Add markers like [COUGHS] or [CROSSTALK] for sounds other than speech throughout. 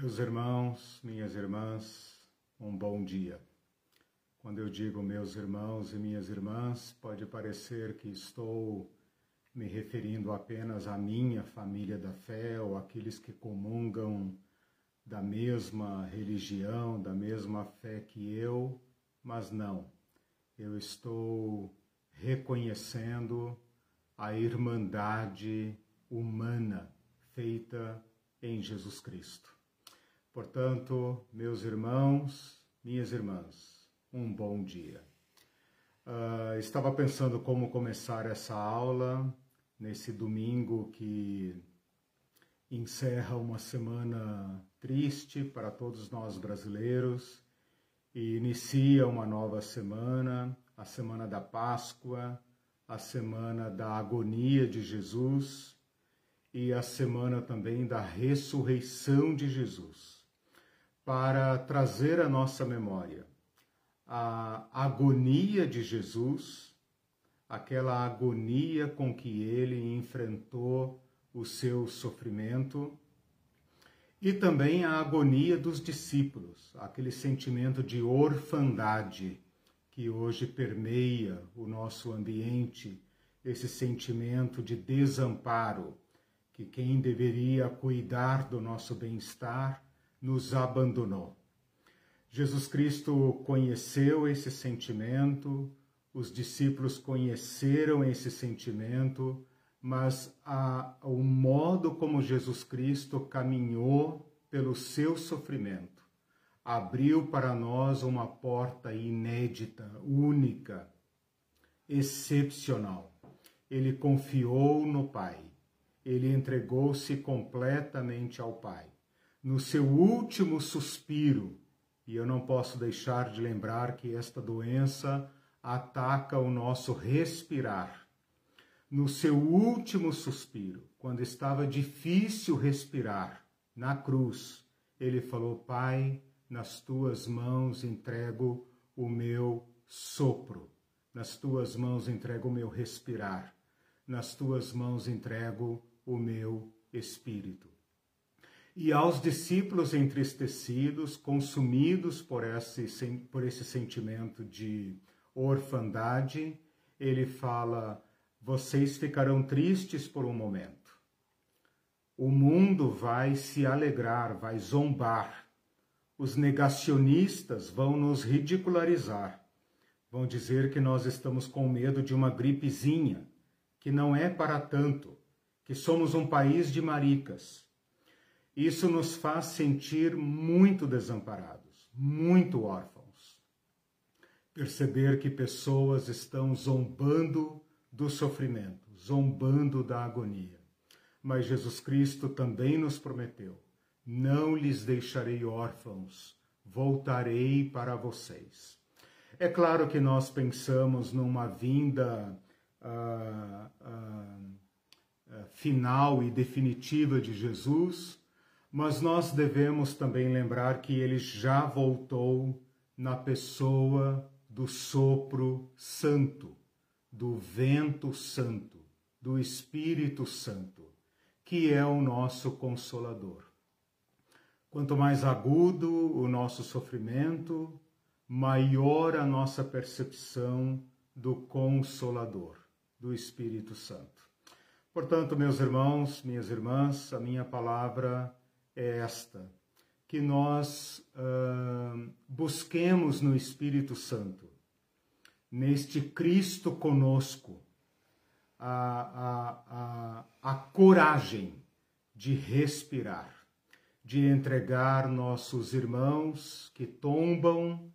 Meus irmãos, minhas irmãs, um bom dia. Quando eu digo meus irmãos e minhas irmãs, pode parecer que estou me referindo apenas à minha família da fé ou aqueles que comungam da mesma religião, da mesma fé que eu, mas não. Eu estou reconhecendo a irmandade humana feita em Jesus Cristo. Portanto, meus irmãos, minhas irmãs, um bom dia. Uh, estava pensando como começar essa aula nesse domingo que encerra uma semana triste para todos nós brasileiros e inicia uma nova semana, a semana da Páscoa, a semana da agonia de Jesus e a semana também da ressurreição de Jesus, para trazer à nossa memória. A agonia de Jesus, aquela agonia com que ele enfrentou o seu sofrimento, e também a agonia dos discípulos, aquele sentimento de orfandade que hoje permeia o nosso ambiente, esse sentimento de desamparo, que quem deveria cuidar do nosso bem-estar nos abandonou. Jesus Cristo conheceu esse sentimento, os discípulos conheceram esse sentimento, mas a, o modo como Jesus Cristo caminhou pelo seu sofrimento abriu para nós uma porta inédita, única, excepcional. Ele confiou no Pai, ele entregou-se completamente ao Pai. No seu último suspiro, e eu não posso deixar de lembrar que esta doença ataca o nosso respirar. No seu último suspiro, quando estava difícil respirar, na cruz, ele falou: Pai, nas tuas mãos entrego o meu sopro, nas tuas mãos entrego o meu respirar, nas tuas mãos entrego o meu espírito. E aos discípulos entristecidos, consumidos por esse, por esse sentimento de orfandade, ele fala: vocês ficarão tristes por um momento. O mundo vai se alegrar, vai zombar os negacionistas vão nos ridicularizar. Vão dizer que nós estamos com medo de uma gripezinha, que não é para tanto, que somos um país de maricas. Isso nos faz sentir muito desamparados, muito órfãos. Perceber que pessoas estão zombando do sofrimento, zombando da agonia. Mas Jesus Cristo também nos prometeu não lhes deixarei órfãos, voltarei para vocês. É claro que nós pensamos numa vinda uh, uh, uh, final e definitiva de Jesus, mas nós devemos também lembrar que ele já voltou na pessoa do sopro santo, do vento santo, do Espírito Santo, que é o nosso consolador. Quanto mais agudo o nosso sofrimento, maior a nossa percepção do Consolador, do Espírito Santo. Portanto, meus irmãos, minhas irmãs, a minha palavra é esta: que nós uh, busquemos no Espírito Santo, neste Cristo conosco, a, a, a, a coragem de respirar de entregar nossos irmãos que tombam,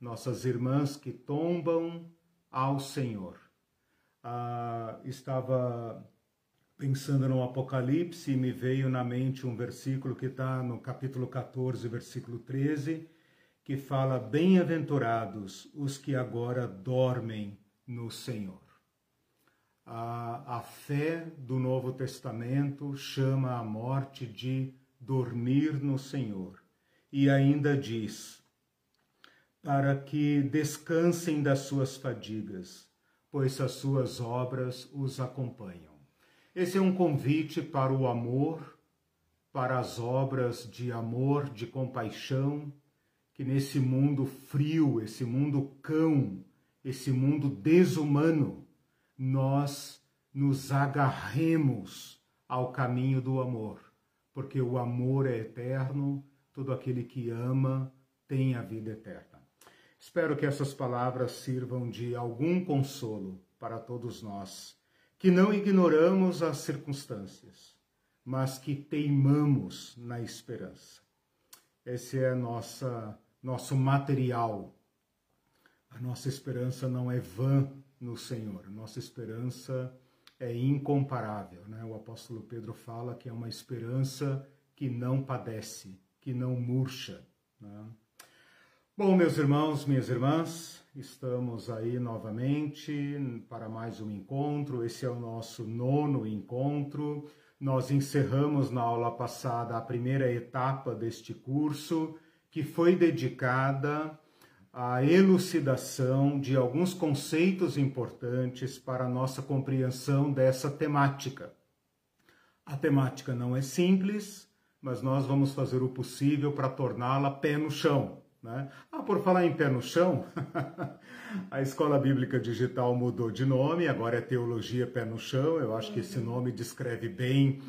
nossas irmãs que tombam ao Senhor. Ah, estava pensando no Apocalipse me veio na mente um versículo que está no capítulo 14, versículo 13, que fala: Bem-aventurados os que agora dormem no Senhor. A, a fé do Novo Testamento chama a morte de dormir no Senhor. E ainda diz: para que descansem das suas fadigas, pois as suas obras os acompanham. Esse é um convite para o amor, para as obras de amor, de compaixão, que nesse mundo frio, esse mundo cão, esse mundo desumano, nós nos agarremos ao caminho do amor, porque o amor é eterno, todo aquele que ama tem a vida eterna. Espero que essas palavras sirvam de algum consolo para todos nós, que não ignoramos as circunstâncias, mas que teimamos na esperança. Esse é nossa nosso material. A nossa esperança não é vã no Senhor. A nossa esperança é incomparável, né? O apóstolo Pedro fala que é uma esperança que não padece, que não murcha, né? Bom, meus irmãos, minhas irmãs, estamos aí novamente para mais um encontro. Esse é o nosso nono encontro. Nós encerramos na aula passada a primeira etapa deste curso, que foi dedicada à elucidação de alguns conceitos importantes para a nossa compreensão dessa temática. A temática não é simples, mas nós vamos fazer o possível para torná-la pé no chão né? Ah, por falar em pé no chão, [LAUGHS] a Escola Bíblica Digital mudou de nome, agora é Teologia Pé no Chão. Eu acho que esse nome descreve bem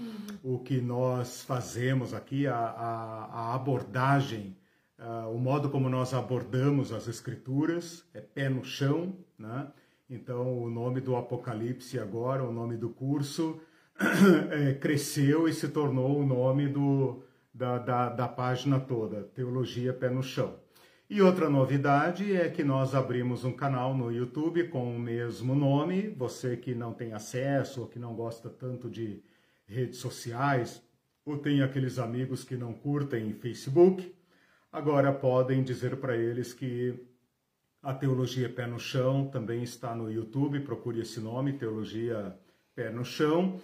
uhum. o que nós fazemos aqui, a, a, a abordagem, uh, o modo como nós abordamos as Escrituras, é pé no chão. Né? Então, o nome do Apocalipse agora, o nome do curso, [COUGHS] é, cresceu e se tornou o nome do da, da, da página toda, Teologia Pé no Chão. E outra novidade é que nós abrimos um canal no YouTube com o mesmo nome. Você que não tem acesso ou que não gosta tanto de redes sociais, ou tem aqueles amigos que não curtem Facebook, agora podem dizer para eles que a Teologia Pé no Chão também está no YouTube. Procure esse nome, Teologia Pé no Chão.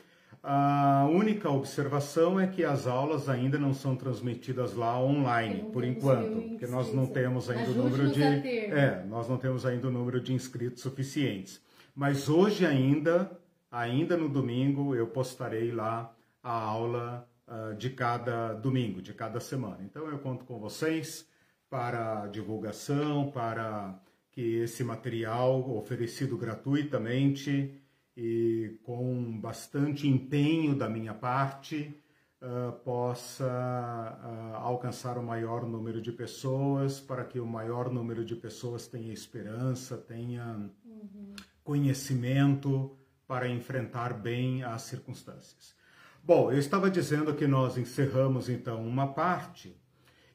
A única observação é que as aulas ainda não são transmitidas lá online, por enquanto, porque nós não temos ainda o número de é, nós não temos ainda o número de inscritos suficientes. Mas hoje ainda, ainda no domingo, eu postarei lá a aula uh, de cada domingo, de cada semana. Então eu conto com vocês para divulgação, para que esse material oferecido gratuitamente e com bastante empenho da minha parte uh, possa uh, alcançar o maior número de pessoas, para que o maior número de pessoas tenha esperança, tenha uhum. conhecimento para enfrentar bem as circunstâncias. Bom, eu estava dizendo que nós encerramos então uma parte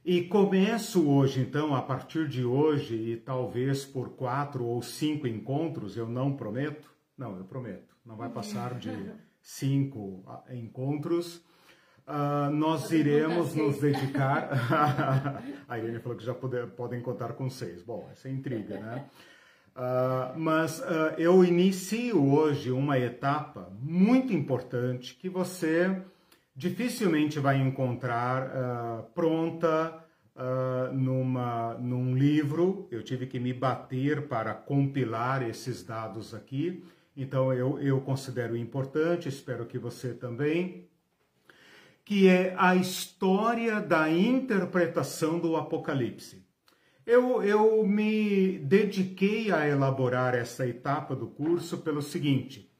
e começo hoje, então, a partir de hoje, e talvez por quatro ou cinco encontros, eu não prometo, não, eu prometo. Não vai passar de cinco ah, encontros. Uh, nós iremos nos dedicar. [LAUGHS] a Irene falou que já poder, podem contar com seis. Bom, essa é intriga, né? Uh, mas uh, eu inicio hoje uma etapa muito importante que você dificilmente vai encontrar pronta numa, num livro. Eu tive que me bater para compilar esses dados aqui então eu, eu considero importante, espero que você também, que é a história da interpretação do Apocalipse. Eu, eu me dediquei a elaborar essa etapa do curso pelo seguinte: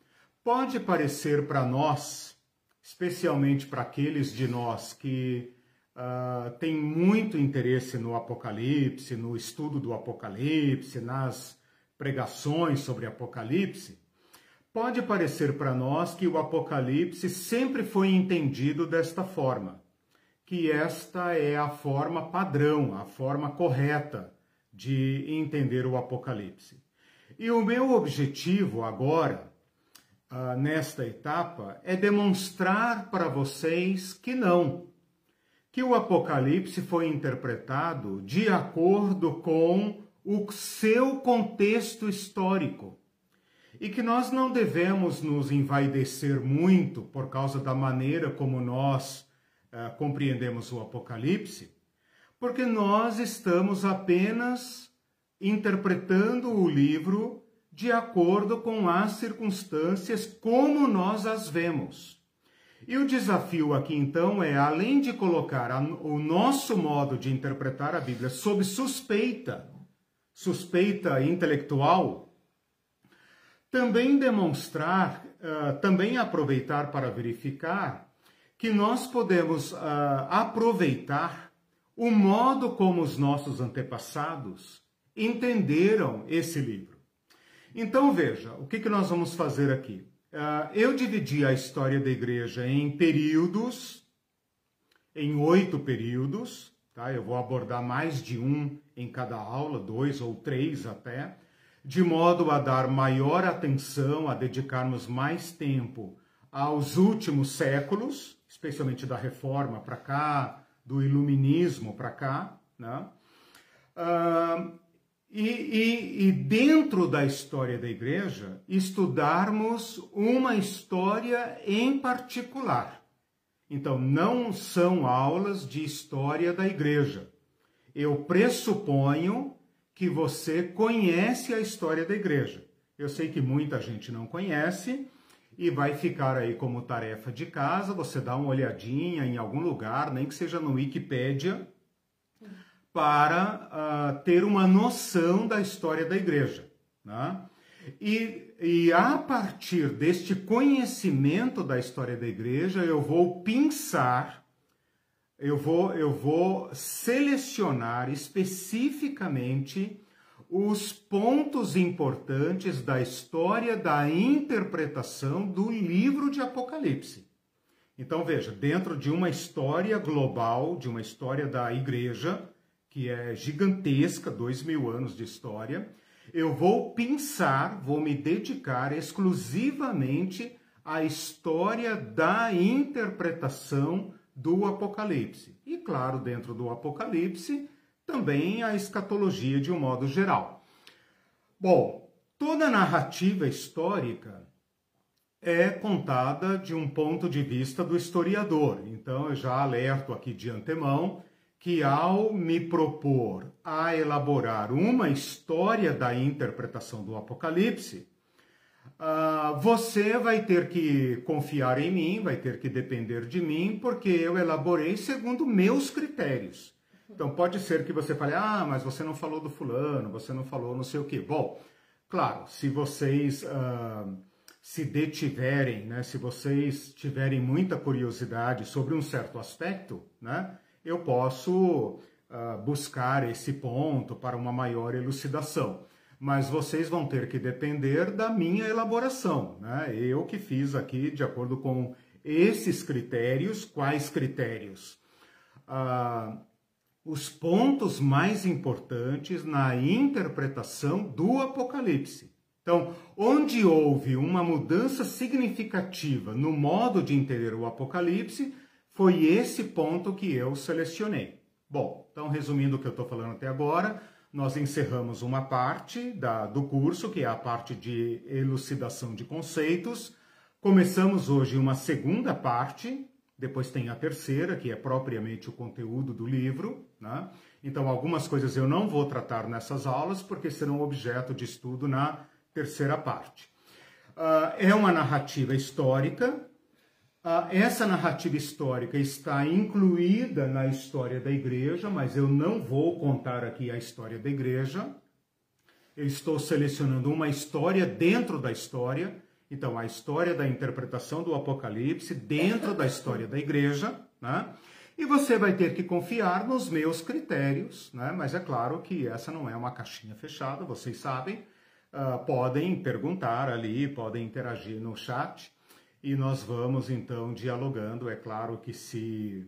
pode parecer para nós, especialmente para aqueles de nós que uh, têm muito interesse no Apocalipse, no estudo do Apocalipse, nas pregações sobre Apocalipse, Pode parecer para nós que o Apocalipse sempre foi entendido desta forma, que esta é a forma padrão, a forma correta de entender o Apocalipse. E o meu objetivo agora, uh, nesta etapa, é demonstrar para vocês que não, que o Apocalipse foi interpretado de acordo com o seu contexto histórico e que nós não devemos nos envaidecer muito por causa da maneira como nós uh, compreendemos o Apocalipse, porque nós estamos apenas interpretando o livro de acordo com as circunstâncias como nós as vemos. E o desafio aqui então é, além de colocar a, o nosso modo de interpretar a Bíblia sob suspeita, suspeita intelectual, também demonstrar, uh, também aproveitar para verificar que nós podemos uh, aproveitar o modo como os nossos antepassados entenderam esse livro. Então veja, o que, que nós vamos fazer aqui? Uh, eu dividi a história da igreja em períodos, em oito períodos, tá? Eu vou abordar mais de um em cada aula, dois ou três até, de modo a dar maior atenção, a dedicarmos mais tempo aos últimos séculos, especialmente da Reforma para cá, do Iluminismo para cá, né? Uh, e, e, e, dentro da história da igreja, estudarmos uma história em particular. Então, não são aulas de história da igreja. Eu pressuponho que você conhece a história da igreja. Eu sei que muita gente não conhece e vai ficar aí como tarefa de casa, você dá uma olhadinha em algum lugar, nem que seja no Wikipédia, para uh, ter uma noção da história da igreja. Né? E, e a partir deste conhecimento da história da igreja, eu vou pensar, eu vou, eu vou selecionar especificamente os pontos importantes da história da interpretação do livro de Apocalipse. Então veja, dentro de uma história global, de uma história da igreja, que é gigantesca, dois mil anos de história, eu vou pensar, vou me dedicar exclusivamente à história da interpretação do Apocalipse. E, claro, dentro do Apocalipse, também a escatologia de um modo geral. Bom, toda narrativa histórica é contada de um ponto de vista do historiador. Então, eu já alerto aqui de antemão que ao me propor a elaborar uma história da interpretação do Apocalipse, uh, você vai ter que confiar em mim, vai ter que depender de mim, porque eu elaborei segundo meus critérios. Então pode ser que você fale, ah, mas você não falou do fulano, você não falou não sei o quê. Bom, claro, se vocês uh, se detiverem, né, se vocês tiverem muita curiosidade sobre um certo aspecto, né, eu posso uh, buscar esse ponto para uma maior elucidação. Mas vocês vão ter que depender da minha elaboração. Né? Eu que fiz aqui de acordo com esses critérios. Quais critérios? Uh, os pontos mais importantes na interpretação do Apocalipse. Então, onde houve uma mudança significativa no modo de entender o Apocalipse, foi esse ponto que eu selecionei. Bom, então resumindo o que eu estou falando até agora, nós encerramos uma parte da, do curso, que é a parte de elucidação de conceitos. Começamos hoje uma segunda parte, depois tem a terceira, que é propriamente o conteúdo do livro. Né? Então, algumas coisas eu não vou tratar nessas aulas, porque serão objeto de estudo na terceira parte. Uh, é uma narrativa histórica, essa narrativa histórica está incluída na história da igreja, mas eu não vou contar aqui a história da igreja. Eu estou selecionando uma história dentro da história. Então, a história da interpretação do Apocalipse dentro da história da igreja, né? E você vai ter que confiar nos meus critérios, né? Mas é claro que essa não é uma caixinha fechada, vocês sabem. Uh, podem perguntar ali, podem interagir no chat e nós vamos então dialogando. É claro que se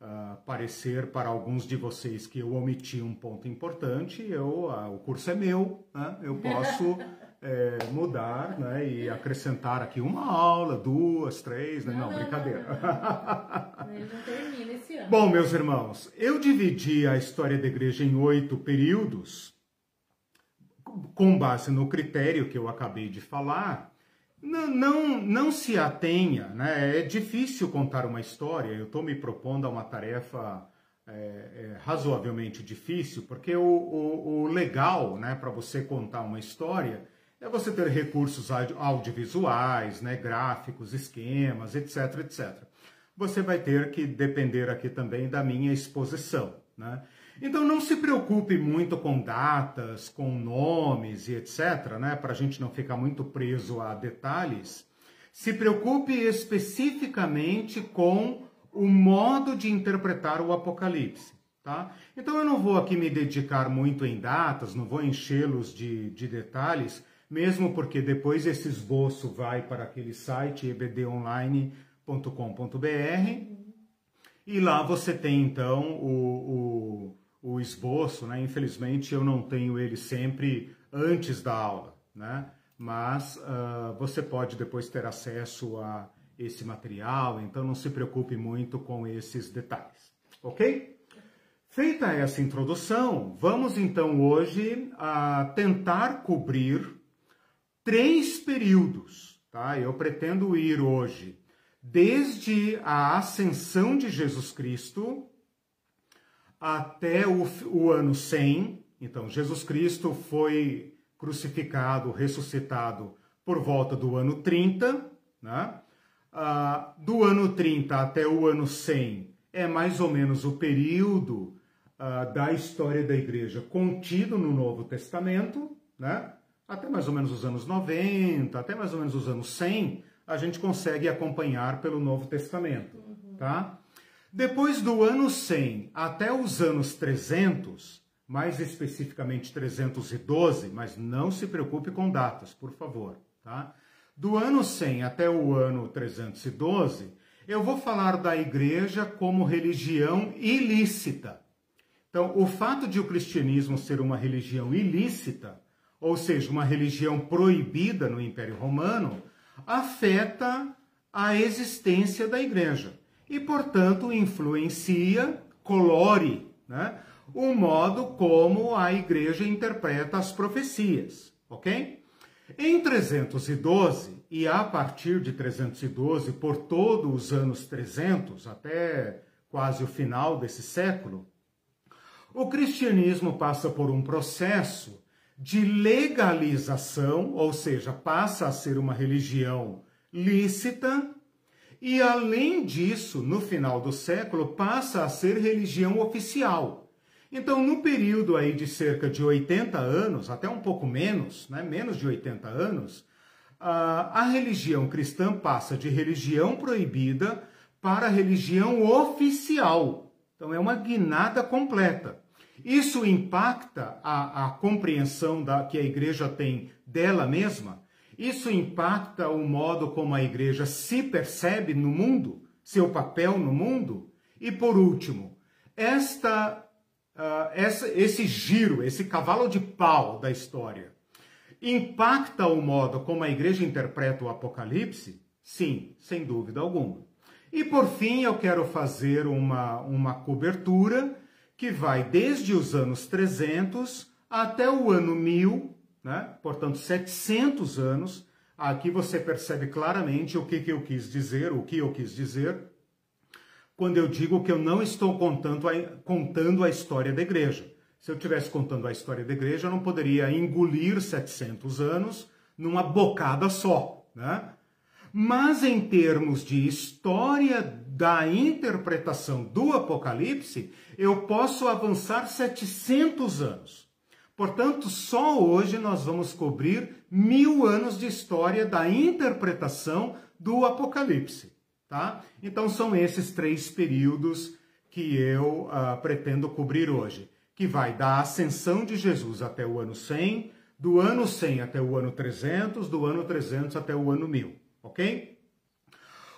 uh, parecer para alguns de vocês que eu omiti um ponto importante, eu, uh, o curso é meu, né? eu posso é, [LAUGHS] mudar né? e acrescentar aqui uma aula, duas, três, né? não, não, brincadeira. Não, não. não termina esse ano. Bom, meus irmãos, eu dividi a história da igreja em oito períodos, com base no critério que eu acabei de falar, não, não, não se atenha, né? É difícil contar uma história. Eu estou me propondo a uma tarefa é, é, razoavelmente difícil, porque o, o, o legal, né, para você contar uma história é você ter recursos audiovisuais, né, gráficos, esquemas, etc, etc. você vai ter que depender aqui também da minha exposição. Né? Então não se preocupe muito com datas, com nomes e etc., né? para a gente não ficar muito preso a detalhes. Se preocupe especificamente com o modo de interpretar o Apocalipse. Tá? Então eu não vou aqui me dedicar muito em datas, não vou enchê-los de, de detalhes, mesmo porque depois esse esboço vai para aquele site ebdonline.com.br e lá você tem então o, o, o, esboço, né? Infelizmente eu não tenho ele sempre antes da aula, né? Mas uh, você pode depois ter acesso a esse material, então não se preocupe muito com esses detalhes, ok? Feita essa introdução, vamos então hoje uh, tentar cobrir três períodos, tá? Eu pretendo ir hoje desde a ascensão de Jesus Cristo até o, o ano 100. Então, Jesus Cristo foi crucificado, ressuscitado por volta do ano 30, né? Ah, do ano 30 até o ano 100 é mais ou menos o período ah, da história da igreja contido no Novo Testamento, né? até mais ou menos os anos 90, até mais ou menos os anos 100, a gente consegue acompanhar pelo Novo Testamento, uhum. tá? Depois do ano 100 até os anos 300, mais especificamente 312, mas não se preocupe com datas, por favor, tá? Do ano 100 até o ano 312, eu vou falar da igreja como religião ilícita. Então, o fato de o cristianismo ser uma religião ilícita ou seja, uma religião proibida no Império Romano, afeta a existência da igreja e, portanto, influencia, colore, né, o modo como a igreja interpreta as profecias, ok? Em 312 e a partir de 312, por todos os anos 300, até quase o final desse século, o cristianismo passa por um processo de legalização, ou seja, passa a ser uma religião lícita, e além disso, no final do século, passa a ser religião oficial. Então, no período aí de cerca de 80 anos, até um pouco menos, né, menos de 80 anos, a, a religião cristã passa de religião proibida para religião oficial. Então, é uma guinada completa. Isso impacta a, a compreensão da, que a igreja tem dela mesma? Isso impacta o modo como a igreja se percebe no mundo, seu papel no mundo? E por último, esta, uh, essa, esse giro, esse cavalo de pau da história, impacta o modo como a igreja interpreta o Apocalipse? Sim, sem dúvida alguma. E por fim, eu quero fazer uma, uma cobertura que vai desde os anos 300 até o ano 1000, né? portanto 700 anos. Aqui você percebe claramente o que, que eu quis dizer, o que eu quis dizer, quando eu digo que eu não estou contando a, contando a história da igreja. Se eu estivesse contando a história da igreja, eu não poderia engolir 700 anos numa bocada só. Né? Mas em termos de história da interpretação do Apocalipse, eu posso avançar 700 anos. Portanto, só hoje nós vamos cobrir mil anos de história da interpretação do Apocalipse. Tá? Então, são esses três períodos que eu uh, pretendo cobrir hoje, que vai da ascensão de Jesus até o ano 100, do ano 100 até o ano 300, do ano 300 até o ano 1000 ok?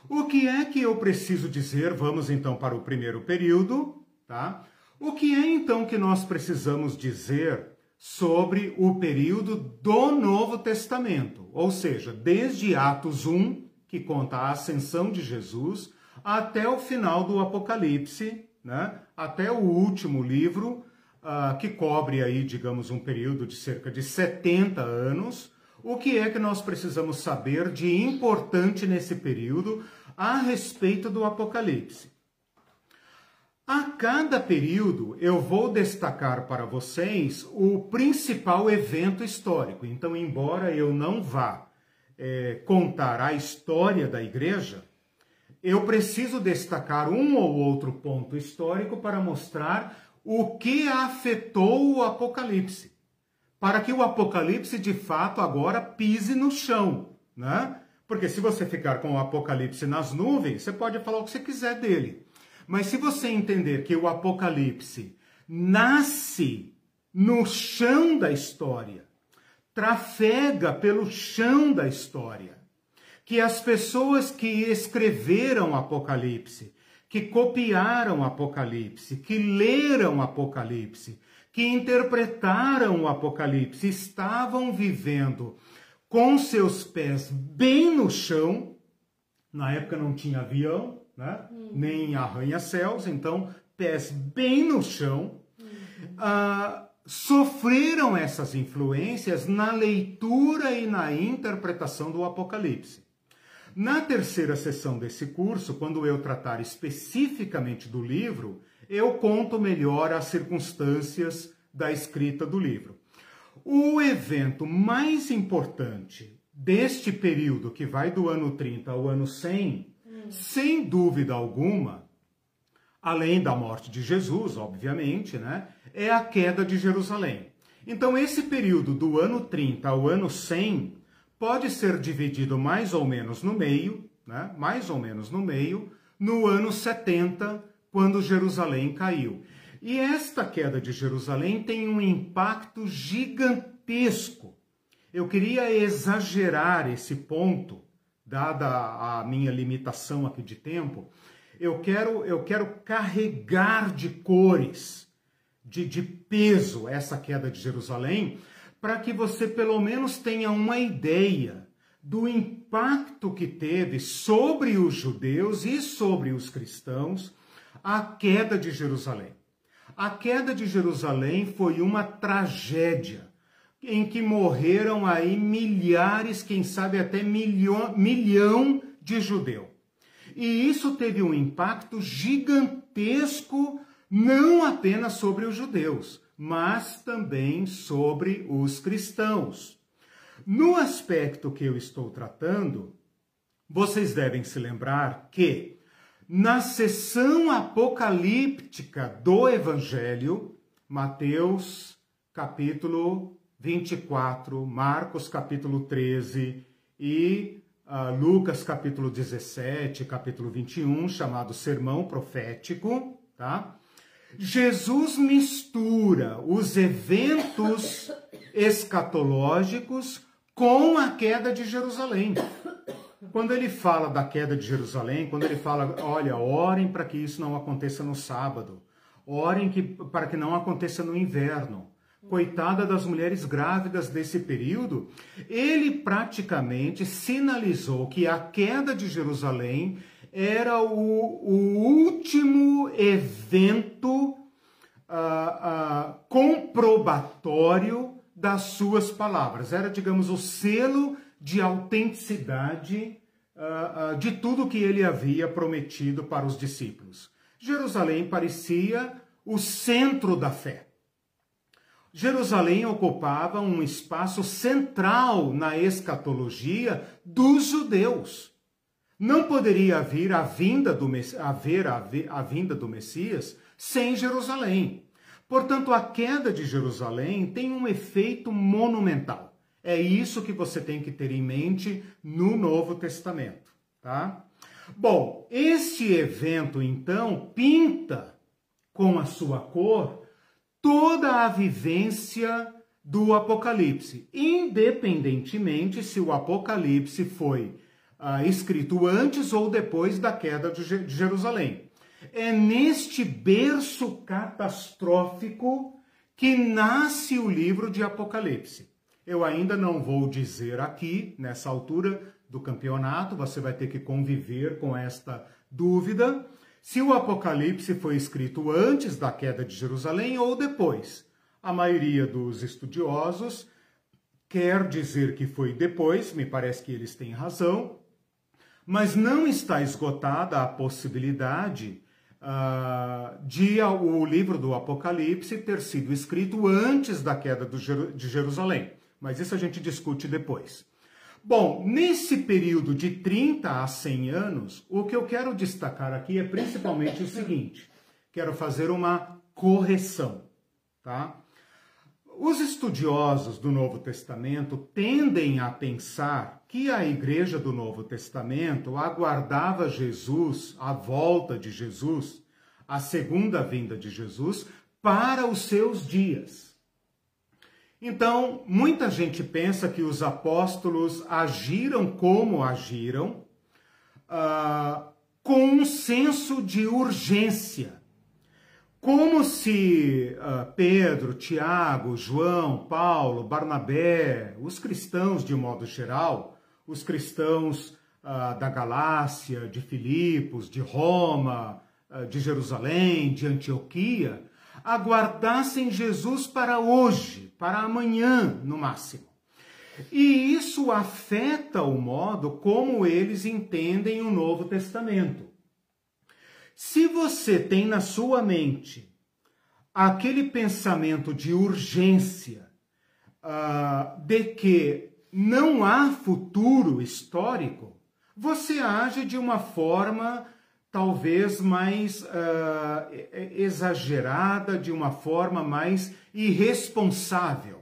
O que é que eu preciso dizer? Vamos então para o primeiro período, tá? O que é então que nós precisamos dizer sobre o período do Novo Testamento? Ou seja, desde Atos 1, que conta a ascensão de Jesus, até o final do Apocalipse, né? até o último livro, uh, que cobre aí, digamos, um período de cerca de 70 anos, o que é que nós precisamos saber de importante nesse período a respeito do Apocalipse? A cada período eu vou destacar para vocês o principal evento histórico. Então, embora eu não vá é, contar a história da igreja, eu preciso destacar um ou outro ponto histórico para mostrar o que afetou o Apocalipse. Para que o Apocalipse de fato agora pise no chão, né? Porque se você ficar com o Apocalipse nas nuvens, você pode falar o que você quiser dele. Mas se você entender que o Apocalipse nasce no chão da história, trafega pelo chão da história, que as pessoas que escreveram Apocalipse, que copiaram Apocalipse, que leram Apocalipse, que interpretaram o Apocalipse, estavam vivendo com seus pés bem no chão. Na época não tinha avião, né? Nem arranha-céus, então pés bem no chão. Uhum. Ah, sofreram essas influências na leitura e na interpretação do Apocalipse. Na terceira sessão desse curso, quando eu tratar especificamente do livro, eu conto melhor as circunstâncias da escrita do livro. O evento mais importante deste período, que vai do ano 30 ao ano 100, sem dúvida alguma, além da morte de Jesus, obviamente, né, é a queda de Jerusalém. Então, esse período do ano 30 ao ano 100 pode ser dividido mais ou menos no meio, né, mais ou menos no meio, no ano 70, quando Jerusalém caiu. E esta queda de Jerusalém tem um impacto gigantesco. Eu queria exagerar esse ponto, dada a minha limitação aqui de tempo, eu quero, eu quero carregar de cores, de, de peso essa queda de Jerusalém, para que você pelo menos tenha uma ideia do impacto que teve sobre os judeus e sobre os cristãos a queda de Jerusalém. A queda de Jerusalém foi uma tragédia em que morreram aí milhares, quem sabe até milhão, milhão de judeus. E isso teve um impacto gigantesco, não apenas sobre os judeus, mas também sobre os cristãos. No aspecto que eu estou tratando, vocês devem se lembrar que na sessão apocalíptica do Evangelho, Mateus capítulo 24, Marcos capítulo 13 e uh, Lucas capítulo 17, capítulo 21, chamado Sermão Profético, tá? Jesus mistura os eventos escatológicos com a queda de Jerusalém. Quando ele fala da queda de Jerusalém, quando ele fala, olha, orem para que isso não aconteça no sábado, orem que, para que não aconteça no inverno, coitada das mulheres grávidas desse período, ele praticamente sinalizou que a queda de Jerusalém era o, o último evento uh, uh, comprobatório das suas palavras. Era, digamos, o selo de autenticidade uh, de tudo que ele havia prometido para os discípulos. Jerusalém parecia o centro da fé. Jerusalém ocupava um espaço central na escatologia dos judeus. Não poderia haver a vinda do, haver a, vinda do Messias sem Jerusalém. Portanto, a queda de Jerusalém tem um efeito monumental. É isso que você tem que ter em mente no Novo Testamento, tá? Bom, este evento então pinta com a sua cor toda a vivência do Apocalipse, independentemente se o Apocalipse foi ah, escrito antes ou depois da queda de Jerusalém. É neste berço catastrófico que nasce o livro de Apocalipse. Eu ainda não vou dizer aqui, nessa altura do campeonato, você vai ter que conviver com esta dúvida, se o Apocalipse foi escrito antes da queda de Jerusalém ou depois. A maioria dos estudiosos quer dizer que foi depois, me parece que eles têm razão, mas não está esgotada a possibilidade uh, de o livro do Apocalipse ter sido escrito antes da queda de Jerusalém. Mas isso a gente discute depois. Bom, nesse período de 30 a 100 anos, o que eu quero destacar aqui é principalmente o seguinte: quero fazer uma correção, tá? Os estudiosos do Novo Testamento tendem a pensar que a igreja do Novo Testamento aguardava Jesus, a volta de Jesus, a segunda vinda de Jesus, para os seus dias. Então, muita gente pensa que os apóstolos agiram como agiram, uh, com um senso de urgência. Como se uh, Pedro, Tiago, João, Paulo, Barnabé, os cristãos de modo geral, os cristãos uh, da Galácia, de Filipos, de Roma, de Jerusalém, de Antioquia, aguardassem Jesus para hoje, para amanhã no máximo. E isso afeta o modo como eles entendem o Novo Testamento. Se você tem na sua mente aquele pensamento de urgência, uh, de que não há futuro histórico, você age de uma forma talvez mais uh, exagerada, de uma forma mais irresponsável.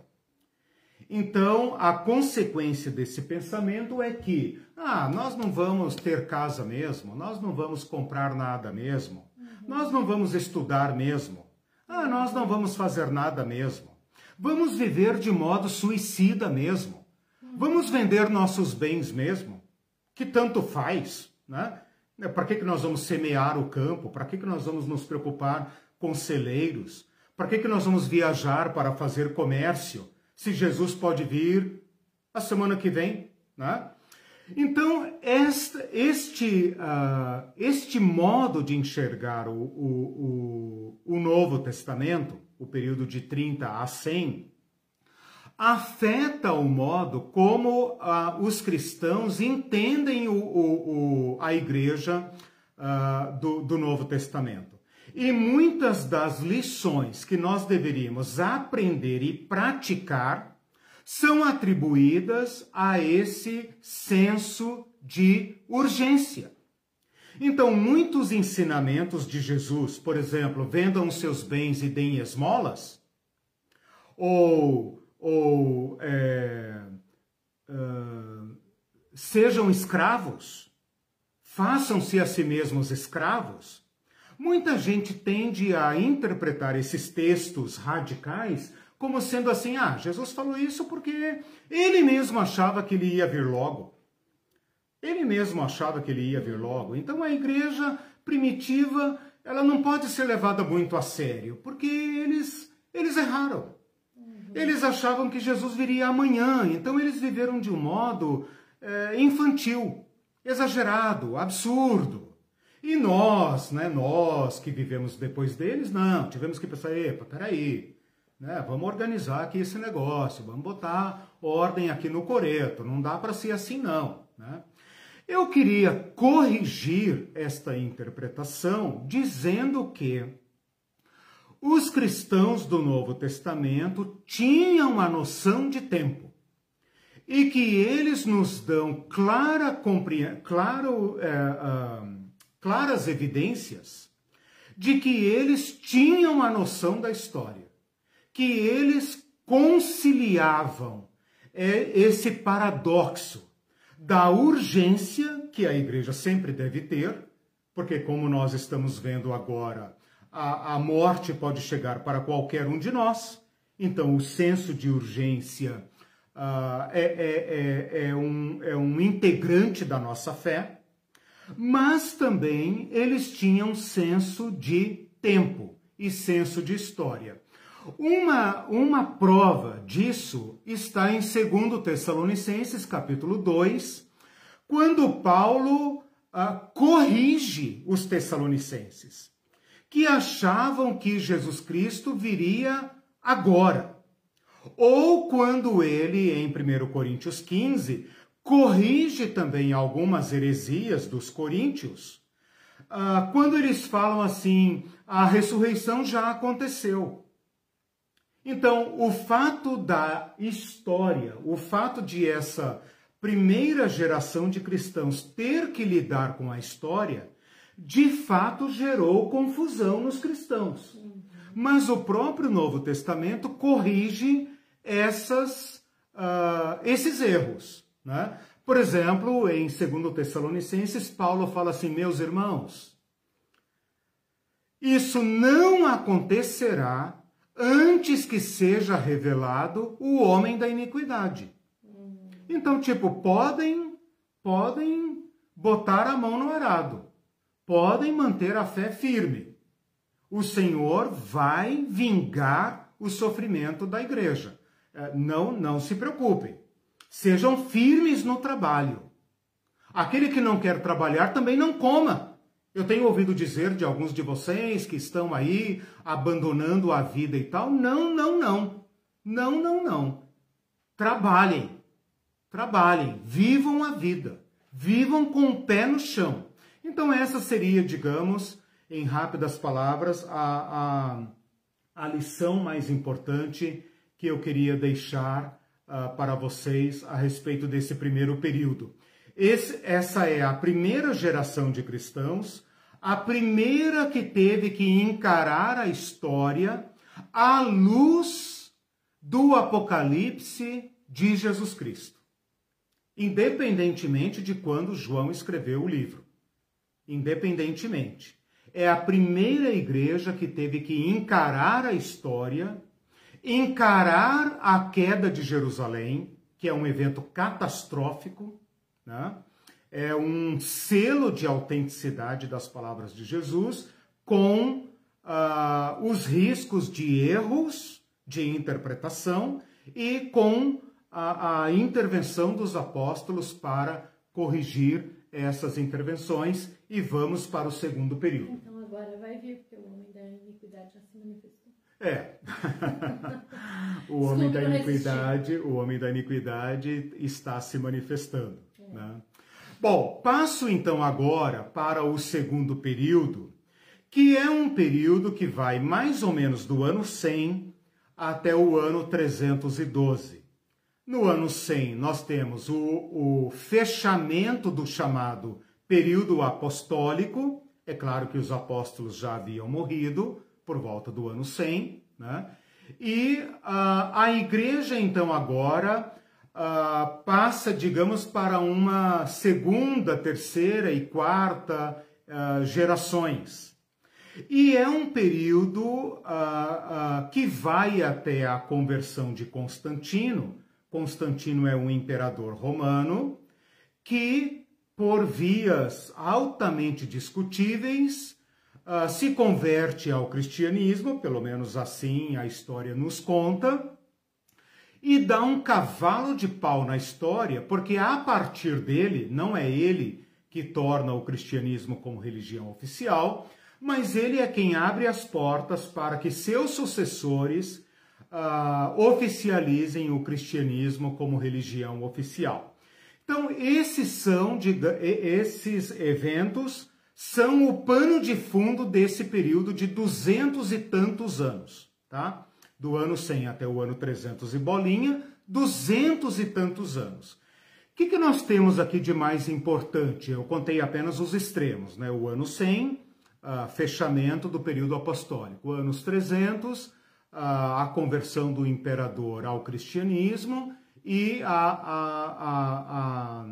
Então, a consequência desse pensamento é que, ah, nós não vamos ter casa mesmo, nós não vamos comprar nada mesmo, uhum. nós não vamos estudar mesmo, ah, nós não vamos fazer nada mesmo, vamos viver de modo suicida mesmo, uhum. vamos vender nossos bens mesmo, que tanto faz, né? Para que, que nós vamos semear o campo? Para que, que nós vamos nos preocupar com celeiros? Para que, que nós vamos viajar para fazer comércio? se Jesus pode vir a semana que vem, né? Então, este, este, uh, este modo de enxergar o, o, o, o, Novo Testamento, o período de 30 a 100, afeta o modo como uh, os cristãos entendem o, a igreja uh, do, do Novo Testamento. E muitas das lições que nós deveríamos aprender e praticar são atribuídas a esse senso de urgência. Então, muitos ensinamentos de Jesus, por exemplo, vendam seus bens e deem esmolas, ou, ou é, uh, sejam escravos, façam-se a si mesmos escravos, Muita gente tende a interpretar esses textos radicais como sendo assim: ah, Jesus falou isso porque ele mesmo achava que ele ia vir logo. Ele mesmo achava que ele ia vir logo. Então a igreja primitiva, ela não pode ser levada muito a sério, porque eles eles erraram. Eles achavam que Jesus viria amanhã, então eles viveram de um modo é, infantil, exagerado, absurdo. E nós, né, nós que vivemos depois deles, não, tivemos que pensar, epa, peraí, né, vamos organizar aqui esse negócio, vamos botar ordem aqui no coreto, não dá para ser assim não, né? Eu queria corrigir esta interpretação dizendo que os cristãos do Novo Testamento tinham a noção de tempo e que eles nos dão clara claro, é, uh, claras evidências de que eles tinham a noção da história, que eles conciliavam é, esse paradoxo da urgência que a igreja sempre deve ter, porque, como nós estamos vendo agora, a, a morte pode chegar para qualquer um de nós, então o senso de urgência uh, é, é, é, um, é um integrante da nossa fé. Mas também eles tinham senso de tempo e senso de história. Uma, uma prova disso está em 2 Tessalonicenses, capítulo 2, quando Paulo ah, corrige os tessalonicenses, que achavam que Jesus Cristo viria agora. Ou quando ele, em 1 Coríntios 15, corrige também algumas heresias dos coríntios, ah, quando eles falam assim, a ressurreição já aconteceu. Então, o fato da história, o fato de essa primeira geração de cristãos ter que lidar com a história, de fato gerou confusão nos cristãos. Mas o próprio Novo Testamento corrige essas, uh, esses erros. Né? Por exemplo, em 2 Tessalonicenses, Paulo fala assim: meus irmãos, isso não acontecerá antes que seja revelado o homem da iniquidade. Então, tipo, podem, podem botar a mão no arado, podem manter a fé firme. O Senhor vai vingar o sofrimento da igreja. É, não, não se preocupem. Sejam firmes no trabalho. Aquele que não quer trabalhar também não coma. Eu tenho ouvido dizer de alguns de vocês que estão aí abandonando a vida e tal. Não, não, não. Não, não, não. Trabalhem. Trabalhem. Vivam a vida. Vivam com o pé no chão. Então, essa seria, digamos, em rápidas palavras, a, a, a lição mais importante que eu queria deixar uh, para vocês a respeito desse primeiro período. Esse, essa é a primeira geração de cristãos, a primeira que teve que encarar a história à luz do Apocalipse de Jesus Cristo, independentemente de quando João escreveu o livro. Independentemente. É a primeira igreja que teve que encarar a história encarar a queda de Jerusalém, que é um evento catastrófico, né? é um selo de autenticidade das palavras de Jesus, com uh, os riscos de erros de interpretação e com a, a intervenção dos apóstolos para corrigir essas intervenções. E vamos para o segundo período. Então agora vai vir, porque o homem da iniquidade já se manifestou. É. [LAUGHS] o homem da iniquidade, o homem da iniquidade está se manifestando. É. Né? Bom, passo então agora para o segundo período, que é um período que vai mais ou menos do ano 100 até o ano 312. No ano 100, nós temos o, o fechamento do chamado período apostólico. É claro que os apóstolos já haviam morrido, por volta do ano 100, né? E uh, a igreja, então, agora uh, passa, digamos, para uma segunda, terceira e quarta uh, gerações. E é um período que vai até a conversão de Constantino. Constantino é um imperador romano que, por vias altamente discutíveis, uh, se converte ao cristianismo, pelo menos assim a história nos conta, e dá um cavalo de pau na história, porque a partir dele, não é ele que torna o cristianismo como religião oficial, mas ele é quem abre as portas para que seus sucessores uh, oficializem o cristianismo como religião oficial. Então, esses são de, esses eventos são o pano de fundo desse período de duzentos e tantos anos, tá? Do ano 100 até o ano 300 e bolinha, duzentos e tantos anos. O que, que nós temos aqui de mais importante? Eu contei apenas os extremos, né? O ano 100, uh, fechamento do período apostólico. Anos 300, uh, a conversão do imperador ao cristianismo e a, a, a,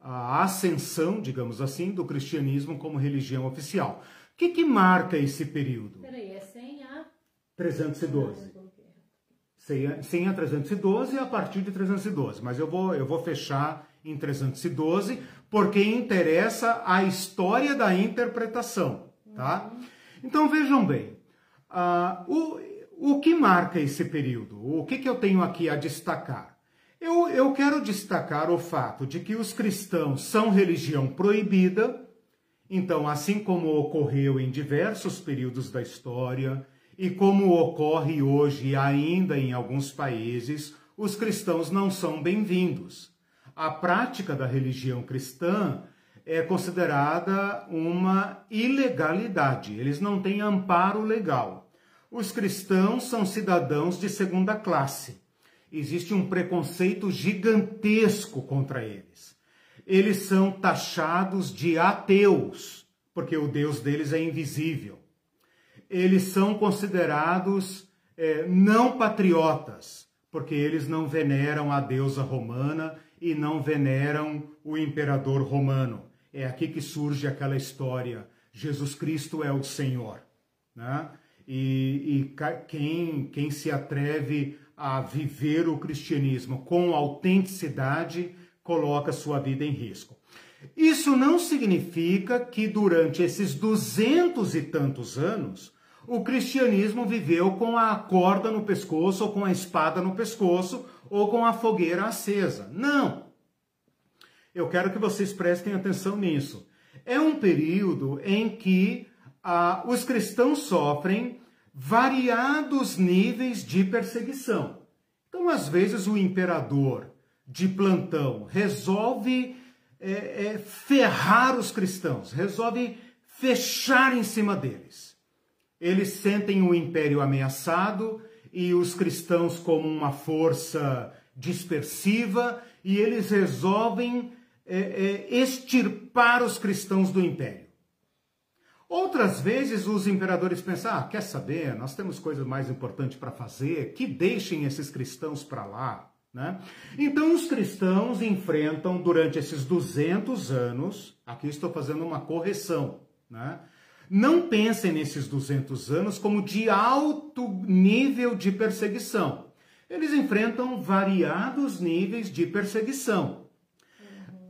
a ascensão, digamos assim, do cristianismo como religião oficial. O que, que marca esse período? Peraí, é 100 a... 312. 100 a 312 a partir de 312, mas eu vou, eu vou fechar em 312 porque interessa a história da interpretação, tá? Uhum. Então vejam bem, uh, o, o que marca esse período? O que, que eu tenho aqui a destacar? Eu, eu quero destacar o fato de que os cristãos são religião proibida, então, assim como ocorreu em diversos períodos da história e como ocorre hoje ainda em alguns países, os cristãos não são bem-vindos. A prática da religião cristã é considerada uma ilegalidade, eles não têm amparo legal. Os cristãos são cidadãos de segunda classe existe um preconceito gigantesco contra eles. Eles são taxados de ateus, porque o Deus deles é invisível. Eles são considerados é, não patriotas, porque eles não veneram a deusa romana e não veneram o imperador romano. É aqui que surge aquela história: Jesus Cristo é o Senhor. Né? E, e quem, quem se atreve a viver o cristianismo com autenticidade coloca sua vida em risco. Isso não significa que durante esses duzentos e tantos anos o cristianismo viveu com a corda no pescoço, ou com a espada no pescoço, ou com a fogueira acesa. Não! Eu quero que vocês prestem atenção nisso. É um período em que ah, os cristãos sofrem variados níveis de perseguição. Então, às vezes, o imperador de plantão resolve é, é, ferrar os cristãos, resolve fechar em cima deles. Eles sentem o império ameaçado e os cristãos como uma força dispersiva e eles resolvem é, é, extirpar os cristãos do império. Outras vezes os imperadores pensam: ah, quer saber, nós temos coisas mais importantes para fazer, que deixem esses cristãos para lá. Né? Então os cristãos enfrentam durante esses 200 anos, aqui estou fazendo uma correção, né? não pensem nesses 200 anos como de alto nível de perseguição. Eles enfrentam variados níveis de perseguição.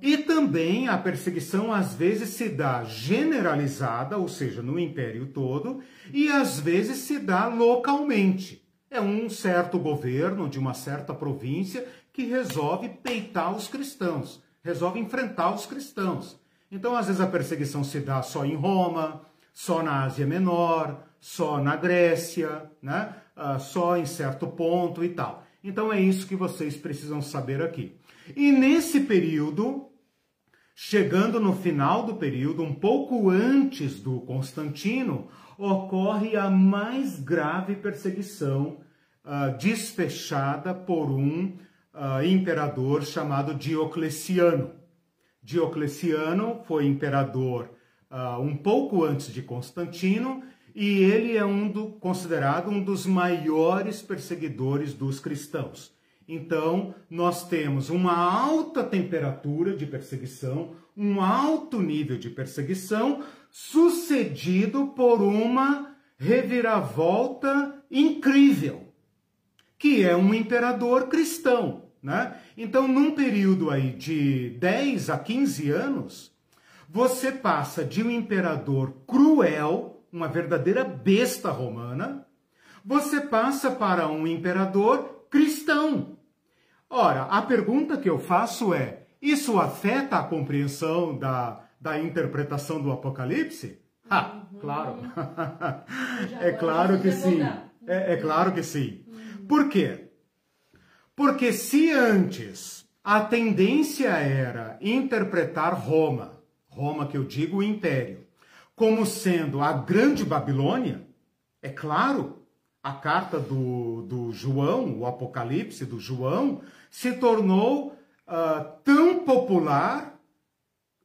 E também a perseguição às vezes se dá generalizada, ou seja, no império todo, e às vezes se dá localmente. É um certo governo de uma certa província que resolve peitar os cristãos, resolve enfrentar os cristãos. Então, às vezes a perseguição se dá só em Roma, só na Ásia Menor, só na Grécia, né? Uh, só em certo ponto e tal. Então é isso que vocês precisam saber aqui. E nesse período, Chegando no final do período, um pouco antes do Constantino, ocorre a mais grave perseguição uh, desfechada por um uh, imperador chamado Diocleciano. Diocleciano foi imperador uh, um pouco antes de Constantino e ele é um do, considerado um dos maiores perseguidores dos cristãos. Então, nós temos uma alta temperatura de perseguição, um alto nível de perseguição, sucedido por uma reviravolta incrível, que é um imperador cristão. Né? Então, num período aí de 10 a 15 anos, você passa de um imperador cruel, uma verdadeira besta romana, você passa para um imperador cristão. Ora, a pergunta que eu faço é: isso afeta a compreensão da, da interpretação do Apocalipse? Ah, claro. [LAUGHS] é claro que sim. É, é claro que sim. Por quê? Porque se antes a tendência era interpretar Roma, Roma que eu digo o império, como sendo a grande Babilônia, é claro a carta do, do João, o Apocalipse do João, se tornou uh, tão popular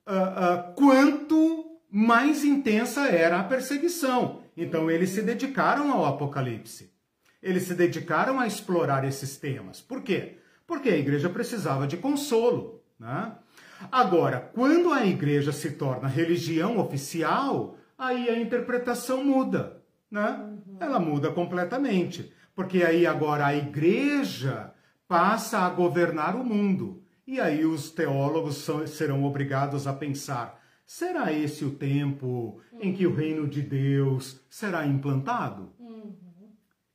uh, uh, quanto mais intensa era a perseguição. Então eles se dedicaram ao Apocalipse. Eles se dedicaram a explorar esses temas. Por quê? Porque a igreja precisava de consolo. Né? Agora, quando a igreja se torna religião oficial, aí a interpretação muda né? Uhum. Ela muda completamente, porque aí agora a igreja passa a governar o mundo. E aí os teólogos são, serão obrigados a pensar: será esse o tempo uhum. em que o reino de Deus será implantado? Uhum.